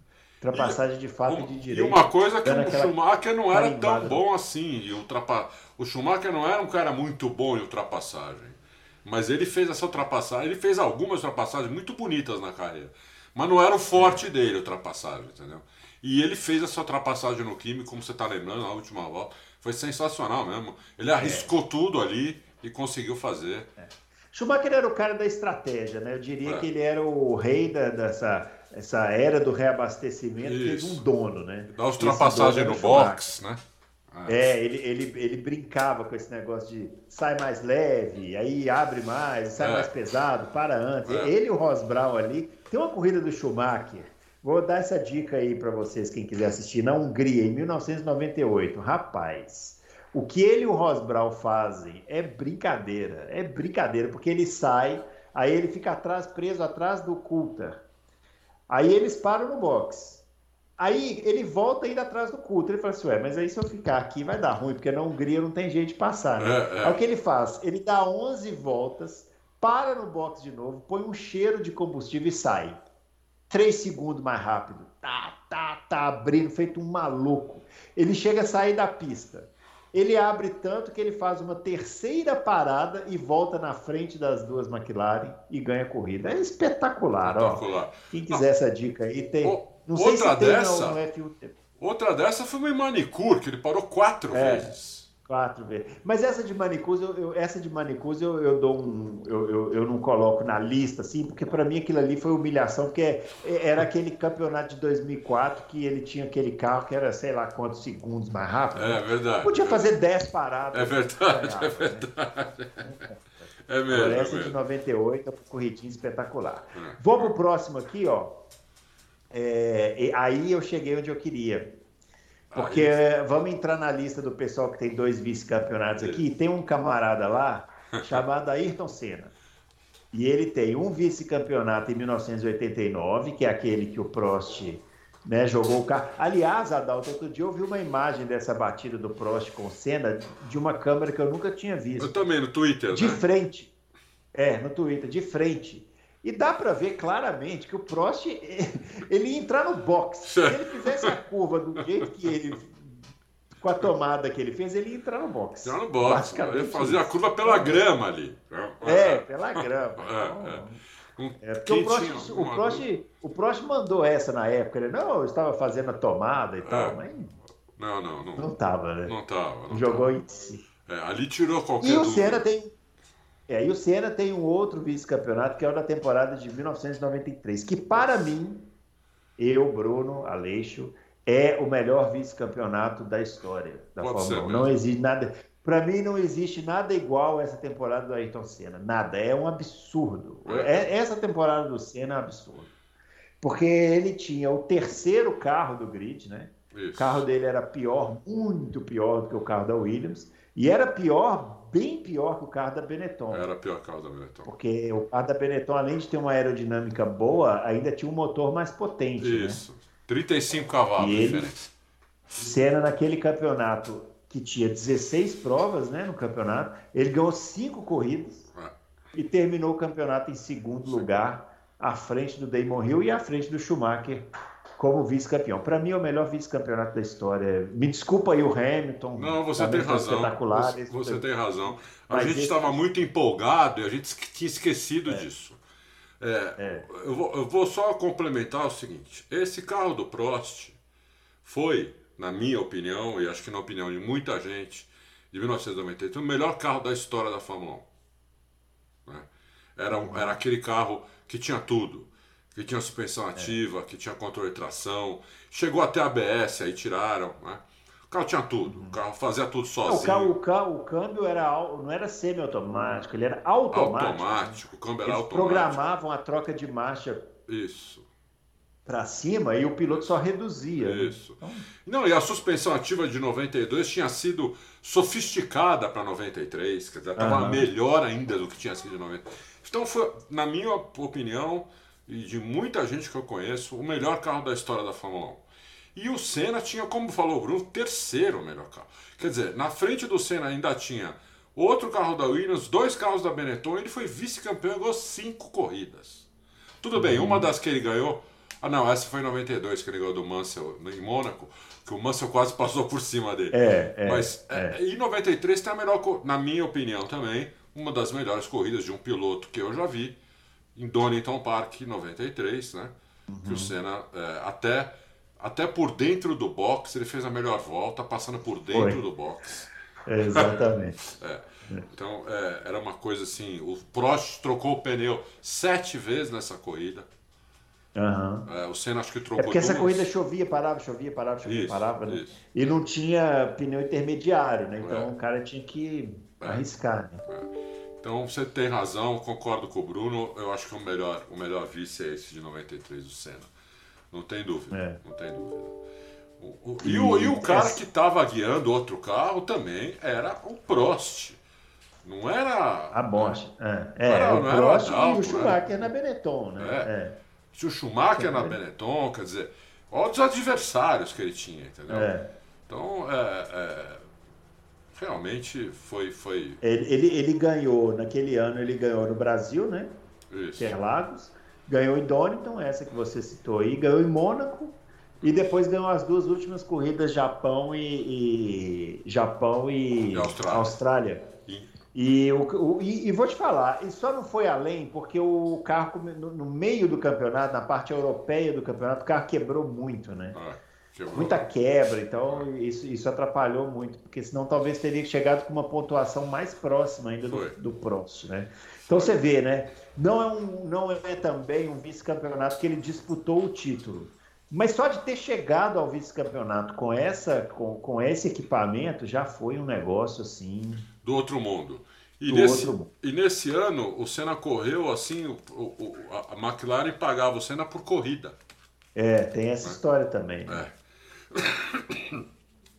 Ultrapassagem de fato e de direito. E uma coisa que o Schumacher não era tão bom assim. E ultrapa... O Schumacher não era um cara muito bom em ultrapassagem. Mas ele fez essa ultrapassagem, ele fez algumas ultrapassagens muito bonitas na carreira. Mas não era o forte dele, ultrapassagem, entendeu? E ele fez essa ultrapassagem no Kimi, como você está lembrando, na última volta. Foi sensacional mesmo. Ele arriscou é. tudo ali e conseguiu fazer. É. Schumacher era o cara da estratégia, né? Eu diria é. que ele era o rei da, dessa essa era do reabastecimento, Isso. um dono, né? Dá ultrapassagem no box, né? É, ele, ele, ele brincava com esse negócio de sai mais leve, aí abre mais, sai é. mais pesado, para antes. É. Ele e o Ross Brown ali. Tem uma corrida do Schumacher. Vou dar essa dica aí para vocês, quem quiser assistir, na Hungria, em 1998. Rapaz, o que ele e o Ross Brown fazem é brincadeira, é brincadeira, porque ele sai, aí ele fica atrás, preso atrás do Coulter. Aí eles param no box. Aí ele volta ainda atrás do Coulter. Ele fala assim: Ué, mas aí se eu ficar aqui vai dar ruim, porque na Hungria não tem jeito de passar. Né? É, é. Aí o que ele faz? Ele dá 11 voltas, para no box de novo, põe um cheiro de combustível e sai. Três segundos mais rápido. Tá, tá, tá abrindo, feito um maluco. Ele chega a sair da pista. Ele abre tanto que ele faz uma terceira parada e volta na frente das duas McLaren e ganha a corrida. É espetacular, espetacular. ó. Quem quiser essa dica aí tem. O, não sei outra se tem dessa, no F1. Outra dessa foi uma Manicure, que ele parou quatro é. vezes. Quatro vezes. Mas essa de Manicus, eu, eu, essa de Manicus eu, eu dou um. Eu, eu, eu, não coloco na lista, assim, porque para mim aquilo ali foi humilhação, porque é, é, era aquele campeonato de 2004 que ele tinha aquele carro que era sei lá quantos segundos mais rápido. É verdade. Podia fazer 10 paradas. É verdade, é verdade. Né? É mesmo. Por essa é de 98, corridinha espetacular. É. Vamos pro próximo aqui, ó. É, aí eu cheguei onde eu queria. Porque vamos entrar na lista do pessoal que tem dois vice-campeonatos aqui. Tem um camarada lá chamado Ayrton Senna. E ele tem um vice-campeonato em 1989, que é aquele que o Prost né, jogou o carro. Aliás, Adalto, outro dia eu vi uma imagem dessa batida do Prost com o Senna de uma câmera que eu nunca tinha visto. Eu também, no Twitter. De né? frente. É, no Twitter, de frente. E dá para ver claramente que o Prost ele ia entrar no box. Se ele fizesse a curva do jeito que ele com a tomada que ele fez, ele ia entrar no box. Entrar no box. Ele fazia a curva pela grama ali. É, pela grama. É, é. Um, é, porque o Prost, o, Prost, o Prost mandou essa na época. Ele, não, eu estava fazendo a tomada e é. tal, mas. Não, não, não. Não tava, né? Não tava. Não Jogou tava. em si. É, ali tirou qualquer. E o Senna tem. É, e o Senna tem um outro vice-campeonato que é o da temporada de 1993, que para mim, eu, Bruno, Aleixo, é o melhor vice-campeonato da história da Pode Fórmula 1. Não existe nada. Para mim não existe nada igual a essa temporada do Ayrton Senna. Nada. É um absurdo. É. é, essa temporada do Senna é um absurdo. Porque ele tinha o terceiro carro do grid, né? Isso. O carro dele era pior, muito pior do que o carro da Williams. E era pior, bem pior que o carro da Benetton. Era pior que o carro da Benetton. Porque o carro da Benetton, além de ter uma aerodinâmica boa, ainda tinha um motor mais potente. Né? Isso. Né? 35 cavalos de diferença. Senna naquele campeonato que tinha 16 provas né, no campeonato, ele ganhou cinco corridas é. e terminou o campeonato em segundo Sim. lugar, à frente do Damon Hill e à frente do Schumacher como vice-campeão. Para mim é o melhor vice-campeonato da história. Me desculpa aí o Hamilton. Não, você tem razão. Você, você tem razão. A gente estava esse... muito empolgado e a gente tinha esquecido é. disso. É, é. Eu, vou, eu vou só complementar o seguinte: esse carro do Prost foi na minha opinião, e acho que na opinião de muita gente, de 1993, o melhor carro da história da Fórmula 1. Né? Era, um, era aquele carro que tinha tudo. Que tinha suspensão ativa, é. que tinha controle de tração, chegou até ABS, aí tiraram. Né? O carro tinha tudo, o carro fazia tudo sozinho. O, carro, o, carro, o câmbio era, não era semi-automático, ele era automático. Automático, né? o câmbio era Eles automático. programavam a troca de marcha. Isso para cima e o piloto só reduzia. Né? Isso. Né? Então... Não, e a suspensão ativa de 92 tinha sido sofisticada para 93, quer dizer, estava uhum. melhor ainda do que tinha sido em 90. Então foi, na minha opinião, e de muita gente que eu conheço, o melhor carro da história da Fórmula 1. E o Senna tinha, como falou o Bruno, o terceiro melhor carro. Quer dizer, na frente do Senna ainda tinha outro carro da Williams, dois carros da Benetton, ele foi vice-campeão e ganhou cinco corridas. Tudo bem, uma das que ele ganhou ah, não, essa foi em 92 que ele ganhou do Mansell em Mônaco, que o Mansell quase passou por cima dele. É, é. Mas é. em 93 tem a melhor, na minha opinião também, uma das melhores corridas de um piloto que eu já vi, em Donington Park, 93, né? Uhum. Que o Senna, é, até, até por dentro do box, ele fez a melhor volta, passando por dentro foi. do box. exatamente. é. Então, é, era uma coisa assim, o Prost trocou o pneu sete vezes nessa corrida. Uhum. É, o Senna acho que trocou. É porque essa duas. corrida chovia, parava, chovia, parava, chovia, isso, parava, né? E não tinha pneu intermediário, né? Então é. o cara tinha que é. arriscar. Né? É. Então você tem razão, concordo com o Bruno. Eu acho que o melhor, o melhor vice é esse de 93, o Senna. Não tem dúvida. É. Não tem dúvida. O, o, e, o, e o cara que estava guiando outro carro também era o Prost. Não era. A Bosch. Né? É, é, era, o Prost e o Schumacher na Benetton, né? É. Se o Schumacher na Benetton, quer dizer, olha os adversários que ele tinha, entendeu? É. Então, é, é, realmente foi. foi... Ele, ele, ele, ganhou, naquele ano, ele ganhou no Brasil, né? Isso. Interlagos. Ganhou em Donington, essa que você citou aí, ganhou em Mônaco. E depois ganhou as duas últimas corridas Japão e, e Japão e, e Austrália. Austrália. E, o, o e, e, vou te falar, isso só não foi além porque o carro, no, no, meio do campeonato, na parte europeia do campeonato, o carro quebrou muito, né? Ah, quebrou. Muita quebra, então isso, isso atrapalhou muito, porque senão talvez teria chegado com uma pontuação mais próxima ainda do, do Prost, né? Então você vê, né? Não é, um, não é também um vice-campeonato que ele disputou o título. Mas só de ter chegado ao vice-campeonato com, essa, com, com esse equipamento já foi um negócio assim do outro mundo. E, nesse, outro... e nesse ano o Senna correu assim, o, o, a McLaren pagava o Senna por corrida. É, tem essa né? história também. É.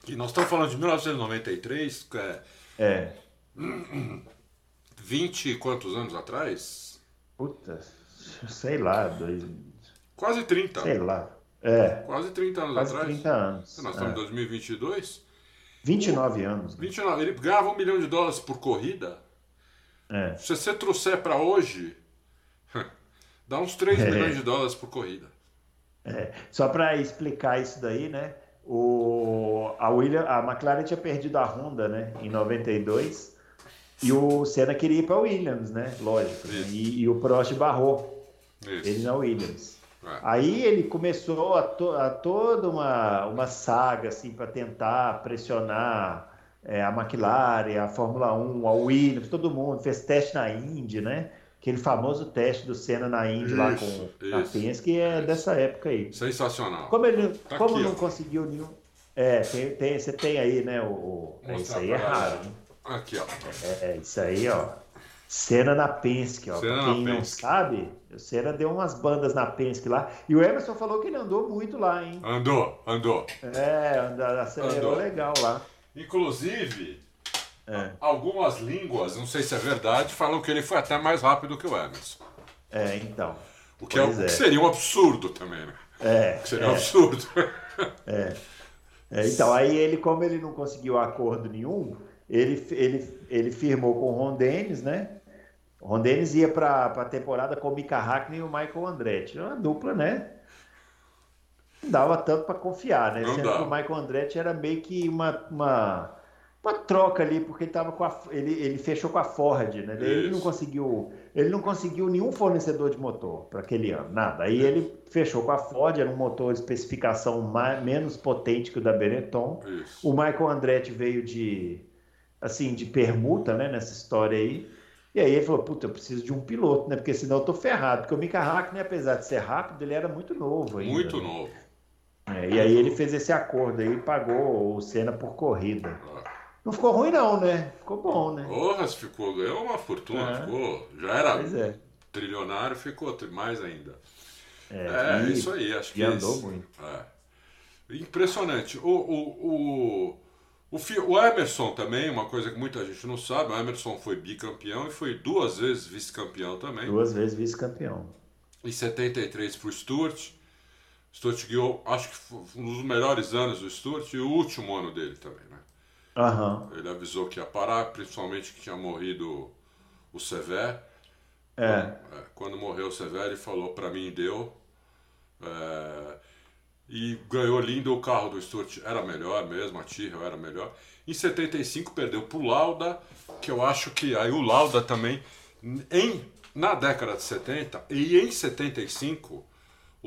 E nós estamos falando de 1993, é. É. 20 e quantos anos atrás? Puta, sei lá, dois. Quase 30. Sei lá. É. Quase 30 anos Quase atrás. 30 anos. Nós estamos em 2022. 29 anos. Né? 29. Ele ganhava um milhão de dólares por corrida. É. Se você trouxer para hoje, dá uns 3 é. milhões de dólares por corrida. É. Só para explicar isso daí, né? O, a, William, a McLaren tinha perdido a Honda né, em 92 e o Senna queria ir para Williams, né? Lógico. Né? E, e, o Prost barrou. Isso. Ele na Williams. É. Aí ele começou a, to, a, toda uma, uma saga assim para tentar pressionar é, a McLaren, a Fórmula 1, a Williams, todo mundo fez teste na Indy, né? Aquele famoso teste do Senna na Indy isso, lá com a Penske é isso. dessa época aí. Sensacional. Como ele tá como aqui, não ó. conseguiu nenhum. É, tem, tem, você tem aí, né? O. É, isso aí é raro. Né? Aqui, ó. É, isso aí, ó. Senna na Penske, ó. Senna pra quem não sabe, o Senna deu umas bandas na Penske lá. E o Emerson falou que ele andou muito lá, hein? Andou, andou. É, acelerou andou. legal lá. Inclusive, é. algumas línguas, não sei se é verdade, falam que ele foi até mais rápido que o Emerson. É, então. O que, é, é. seria um absurdo também, né? É. seria um é. absurdo. É. é. Então, aí ele, como ele não conseguiu acordo nenhum, ele, ele, ele firmou com o Ron Dennis, né? O Ron Dennis ia para a temporada com o Mika Hackney e o Michael Andretti. Uma dupla, né? Não dava tanto para confiar, né? Não Sendo dá. que o Michael Andretti era meio que uma, uma, uma troca ali, porque ele, tava com a, ele, ele fechou com a Ford, né? Ele não conseguiu ele não conseguiu nenhum fornecedor de motor para aquele ano, nada. Aí ele fechou com a Ford, era um motor de especificação mais, menos potente que o da Benetton. Isso. O Michael Andretti veio de assim, de permuta, né, nessa história aí. E aí ele falou, puta, eu preciso de um piloto, né? Porque senão eu tô ferrado. Porque o Mika Hakkinen, apesar de ser rápido, ele era muito novo ainda. Muito né? novo. É, e aí ele fez esse acordo aí e pagou o Senna por corrida. Ah. Não ficou ruim não, né? Ficou bom, né? Porra, ficou, ganhou uma fortuna, é. ficou. Já era é. trilionário, ficou mais ainda. É, é e, isso aí, acho que. E andou isso. muito. É. Impressionante. O, o, o, o, o Emerson também, uma coisa que muita gente não sabe, o Emerson foi bicampeão e foi duas vezes vice-campeão também. Duas vezes vice-campeão. Em 73 para o Stuart. Stuart guiou, acho que foi um dos melhores anos do Stuart e o último ano dele também, né? Uhum. Ele avisou que ia parar, principalmente que tinha morrido o Sever. É. Quando, é, morreu o Sever, ele falou para mim deu. É, e ganhou lindo o carro do Stuart, era melhor mesmo, a Tyrrell era melhor. Em 75 perdeu pro Lauda, que eu acho que aí o Lauda também em na década de 70 e em 75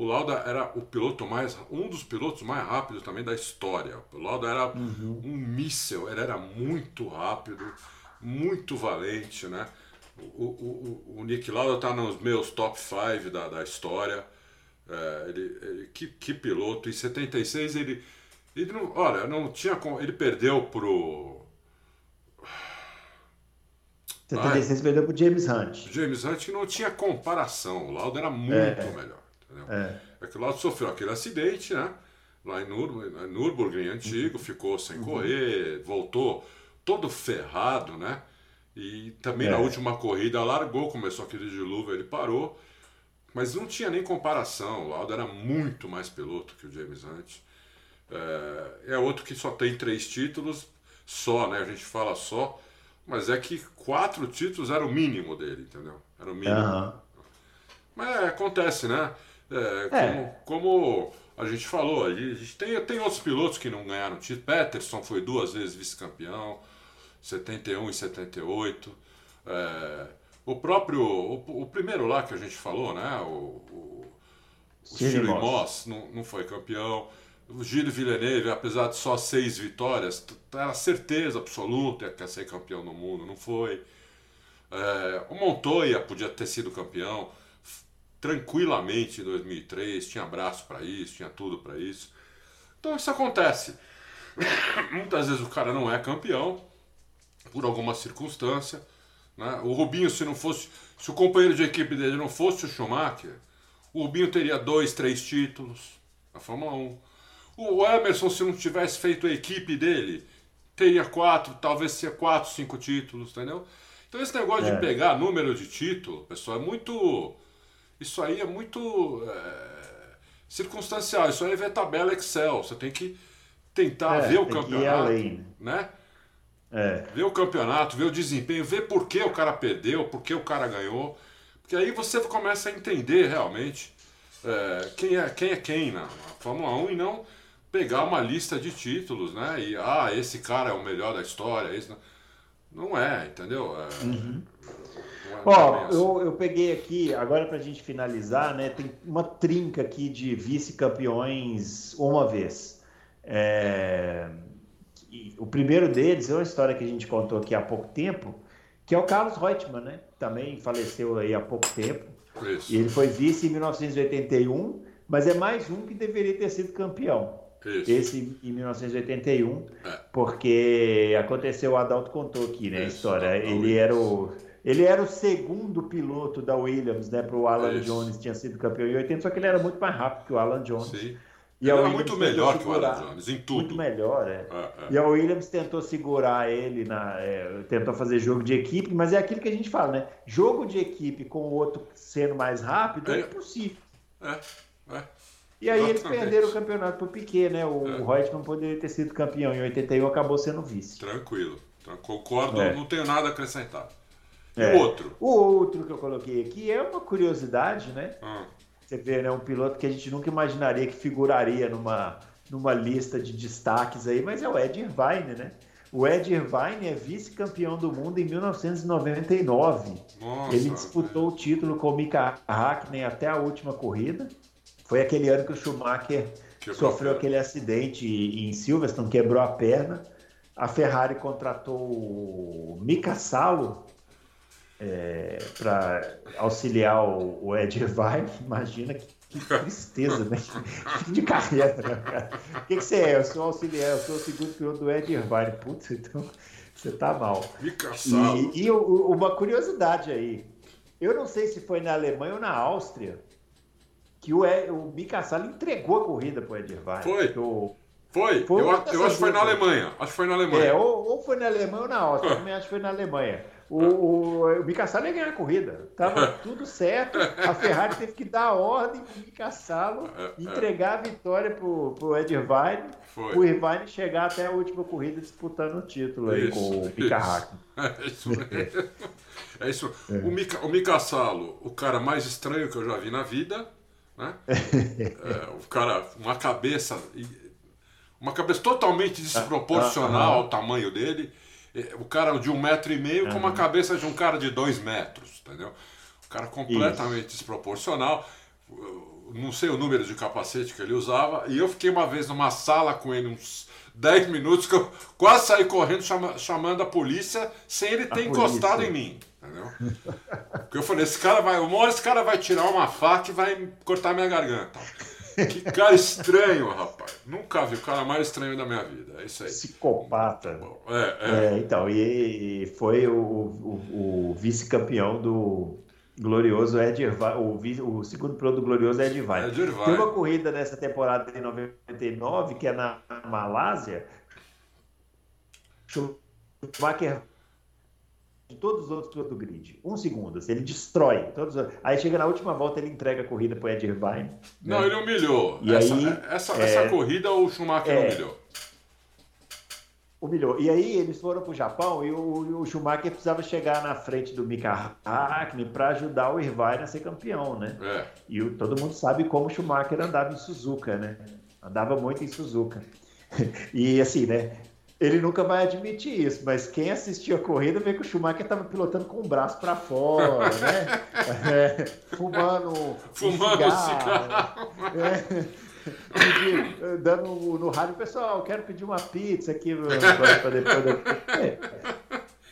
o Lauda era o piloto mais um dos pilotos mais rápidos também da história. O Lauda era uhum. um míssel, ele era muito rápido, muito valente, né? O, o, o, o Nick Lauda está nos meus top 5 da, da história. É, ele, ele, que, que piloto. Em 76 ele. Ele não. Olha, não tinha. Ele perdeu pro. 76 Ai, perdeu pro James Hunt. James Hunt não tinha comparação. O Lauda era muito é, melhor. Entendeu? É. é que o Lauda sofreu aquele acidente, né? Lá em Nürburgring, antigo, uhum. ficou sem uhum. correr, voltou todo ferrado, né? E também é. na última corrida largou, começou aquele dilúvio, ele parou. Mas não tinha nem comparação. O Lauda era muito mais piloto que o James Hunt. É, é, outro que só tem três títulos, só, né? A gente fala só, mas é que quatro títulos era o mínimo dele, entendeu? Era o mínimo. Uhum. Mas é, acontece, né? É, é. Como, como, a gente falou, a gente tem, tem outros pilotos que não ganharam título. Peterson foi duas vezes vice-campeão, 71 e 78. É, o próprio. O, o, primeiro lá que a gente falou, né? O, o, o Chile Moss não, não foi campeão. O Gilles Villeneuve, apesar de só seis vitórias, era certeza absoluta que ia ser campeão do mundo, não foi. É, o Montoya podia ter sido campeão tranquilamente em 2003, tinha braço para isso, tinha tudo para isso. Então isso acontece. Muitas vezes o cara não é campeão por alguma circunstância. Né? O Rubinho, se não fosse, se o companheiro de equipe dele não fosse o Schumacher, o Rubinho teria dois, três títulos na Fórmula 1. O Emerson, se não tivesse feito a equipe dele, teria quatro, talvez seria quatro, cinco títulos, entendeu? Então esse negócio é. de pegar número de título, pessoal, é muito. Isso aí é muito é, circunstancial. Isso aí é ver tabela Excel. Você tem que tentar é, ver o campeonato. Além. Né? É. Ver o campeonato, ver o desempenho, ver por que o cara perdeu, por que o cara ganhou. Porque aí você começa a entender realmente é, quem, é, quem é quem na Fórmula 1 e não pegar uma lista de títulos, né? E ah, esse cara é o melhor da história. Esse não, não é, entendeu? É, uhum. Ó, eu, eu peguei aqui, agora para a gente finalizar, né? Tem uma trinca aqui de vice-campeões uma vez. É, o primeiro deles é uma história que a gente contou aqui há pouco tempo, que é o Carlos Reutemann, né? Também faleceu aí há pouco tempo. Isso. E ele foi vice em 1981, mas é mais um que deveria ter sido campeão. Isso. Esse em 1981, é. porque aconteceu, o Adalto contou aqui, né, Isso, a história. Ele era o ele era o segundo piloto da Williams, né, para o Alan Isso. Jones, tinha sido campeão em 80, só que ele era muito mais rápido que o Alan Jones. Sim. E ele era muito melhor que o Alan Jones, em tudo. Muito melhor, é. é, é. E a Williams tentou segurar ele, na, é, tentou fazer jogo de equipe, mas é aquilo que a gente fala, né? Jogo de equipe com o outro sendo mais rápido é, é impossível. É, é. E aí eles perderam o campeonato para o Piquet, né? O, é. Reutemann poderia ter sido campeão em 81, acabou sendo vice. Tranquilo. Concordo, é. não tenho nada a acrescentar. É. o outro? O outro que eu coloquei aqui é uma curiosidade, né? Ah. Você vê, né? Um piloto que a gente nunca imaginaria que figuraria numa, numa lista de destaques aí, mas é o Ed Irvine, né? O Ed Irvine é vice-campeão do mundo em 1999. Nossa, Ele disputou o título com o Mika Hakkinen até a última corrida. Foi aquele ano que o Schumacher quebrou sofreu aquele acidente em Silverstone, quebrou a perna. A Ferrari contratou o Mika Salo é, para auxiliar o, o Ed Irvine. Imagina que, que tristeza, né? Que de carreira, né, cara? O que, que, você é? Eu sou auxiliar, eu sou o segundo piloto do Ed Irvine. Putz, então você tá mal. Salo. E, e uma curiosidade aí. Eu não sei se foi na Alemanha ou na Áustria que o, o Mika Sala entregou a corrida para o Ed Irvine. Foi. O, foi, foi eu, eu acho que foi na Alemanha. Acho que foi na Alemanha. É, ou, ou foi na Alemanha ou na Áustria. Eu também acho que foi na Alemanha. O, o, o Mika Sala ia ganhar a corrida. Tava tudo certo. A Ferrari teve que dar a ordem para o Mika Salo é, é. entregar a vitória para o Ed Irvine. Foi. O Irvine chegar até a última corrida disputando o título aí isso, com o Mika Hakkinen. É isso mesmo. É isso. É. O, Mika, o Mika Salo, o cara mais estranho que eu já vi na vida né? é, o cara, uma cabeça, uma cabeça totalmente desproporcional ao tamanho dele. É, o cara de um metro e meio com uma cabeça de um cara de dois metros, entendeu? O cara completamente Isso. desproporcional. Não sei o número de capacete que ele usava. E eu fiquei uma vez numa sala com ele, uns 10 minutos, que eu quase saí correndo chama, chamando a polícia sem ele ter encostado em mim. Entendeu? Porque eu falei, esse cara vai. Uma hora esse cara vai tirar uma faca e vai cortar minha garganta. Que cara estranho, rapaz. Nunca vi o cara mais estranho da minha vida. É isso aí. Psicopata. É, é. é então, e, foi o, o, o vice-campeão do glorioso Ed Irvine, o, o segundo piloto do glorioso Ed Irvine. Ed Irvine. Tem uma corrida nessa temporada de 99, que é na Malásia. Schumacher de todos os outros do grid. Um segundo, assim, ele destrói. Todos, aí chega na última volta, ele entrega a corrida para o Ed Irvine. Né? Não, ele humilhou. E essa, aí, essa, é, essa corrida o Schumacher é, humilhou. Humilhou. E aí eles foram para o Japão e o, o, Schumacher precisava chegar na frente do Mika Hakkinen para ajudar o Irvine a ser campeão, né? É. E o, todo mundo sabe como o Schumacher andava em Suzuka, né? Andava muito em Suzuka. E assim, né? Ele nunca vai admitir isso, mas quem assistiu a corrida vê que o Schumacher estava pilotando com o braço para fora, né? É, fumando, fumando um cigarro. É, dando no rádio, pessoal, quero pedir uma pizza aqui para depois. É.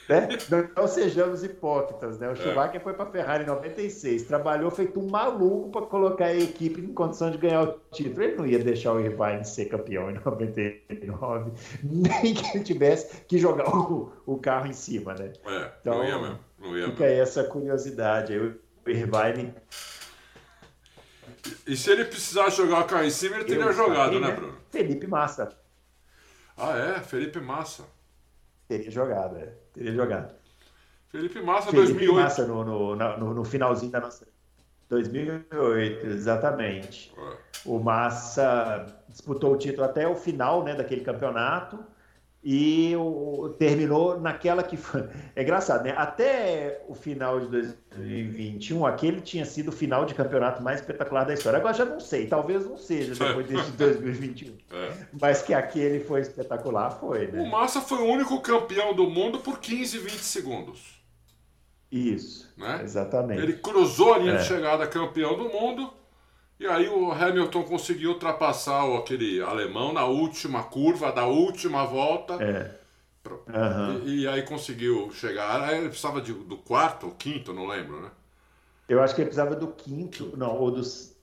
Né? Não sejamos hipócritas, né? O é. Schumacher é. foi para a Ferrari em 96, trabalhou feito um maluco para colocar a equipe em condição de ganhar o título. Ele não ia deixar o Irvine ser campeão em 99, nem que ele tivesse que jogar o, o carro em cima, né? É, então, não ia mesmo. Não ia fica mesmo. essa curiosidade. Aí, o Irvine e se ele precisasse jogar o carro em cima, ele teria Eu jogado, né, Bruno? Felipe Massa. Ah, é? Felipe Massa. Teria jogado, é. Teria jogado. Felipe Massa, Felipe 2008. Massa no, no, no, no finalzinho da nossa. 2008, exatamente. O Massa disputou o título até o final né, daquele campeonato e o, terminou naquela que foi. É engraçado, né? Até o final de 2021, aquele tinha sido o final de campeonato mais espetacular da história. Agora já não sei, talvez não seja depois desse 2021. É. Mas que aquele foi espetacular, foi, né? O Massa foi o único campeão do mundo por 15, 20 segundos. Isso, né? exatamente. Ele cruzou a linha é. de chegada campeão do mundo, e aí o Hamilton conseguiu ultrapassar aquele alemão na última curva da última volta. É. Uhum. E, e, aí conseguiu chegar. Aí ele precisava de, do quarto ou quinto, não lembro, né? Eu acho que ele precisava do quinto, não, ou dos.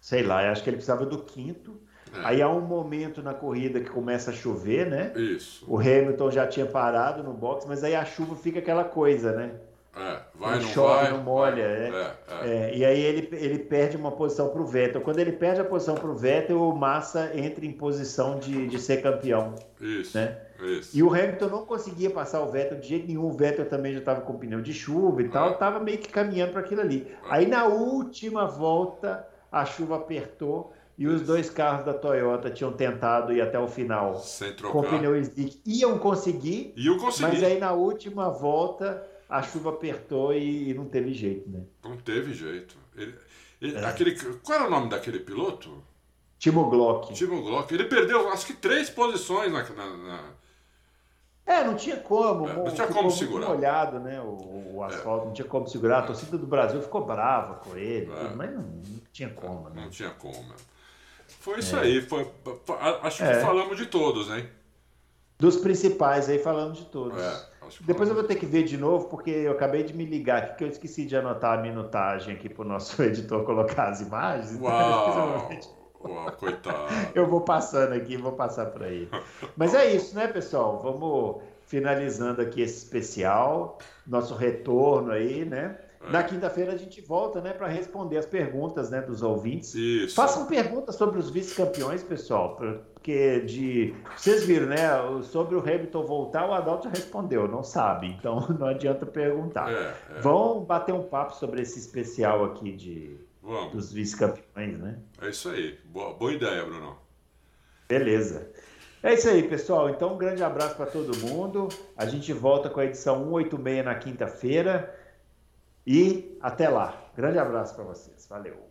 Sei lá, eu acho que ele precisava do quinto. É. Aí há um momento na corrida que começa a chover, né? Isso. O Hamilton já tinha parado no box, mas aí a chuva fica aquela coisa, né? É, vai, não chove, vai, não molha. É. é, é. é, e aí ele, ele perde uma posição para o Vettel. Quando ele perde a posição para o Vettel, o Massa entra em posição de, de ser campeão. Isso, né? isso. E o Hamilton não conseguia passar o Vettel de jeito nenhum. O Vettel também já estava com pneu de chuva e tal, estava é. meio que caminhando para aquilo ali. Aí na última volta, a chuva apertou. E os dois carros da Toyota tinham tentado ir até o final com pneu slick. Iam conseguir, Iam conseguir, mas aí na última volta a chuva apertou e, não teve jeito, né? Não teve jeito. Ele, ele, é. aquele, qual era o nome daquele piloto? Timo Glock. Timo Glock. Ele perdeu, acho que três posições na. na, na... É, não tinha como. É, não tinha como segurar. molhado, né? O, o asfalto, é. não tinha como segurar. A torcida do Brasil ficou brava com ele, é. mas não, não, tinha como, né? Não tinha como. Foi isso é. aí. Foi, acho que é. falamos de todos, hein? Dos principais aí falamos de todos. Depois eu vou ter que ver de novo, porque eu acabei de me ligar aqui que eu esqueci de anotar a minutagem aqui para o nosso editor colocar as imagens. Uau! Uau, coitado. Eu vou passando aqui, vou passar para ele. Mas é isso, né, pessoal? Vamos finalizando aqui esse especial, nosso retorno aí, né? Na quinta-feira a gente volta, né, para responder as perguntas, né, dos ouvintes. Isso. Façam perguntas sobre os vice-campeões, pessoal, porque de vocês viram, né, sobre o Hamilton voltar, o Adalto já respondeu, não sabe, então não adianta perguntar. É, é. Vão bater um papo sobre esse especial aqui de Vamos. dos vice-campeões, né? É isso aí. Boa, boa ideia, Bruno. Beleza. É isso aí, pessoal. Então, um grande abraço para todo mundo. A gente volta com a edição 186 na quinta-feira. E até lá. Grande abraço para vocês. Valeu.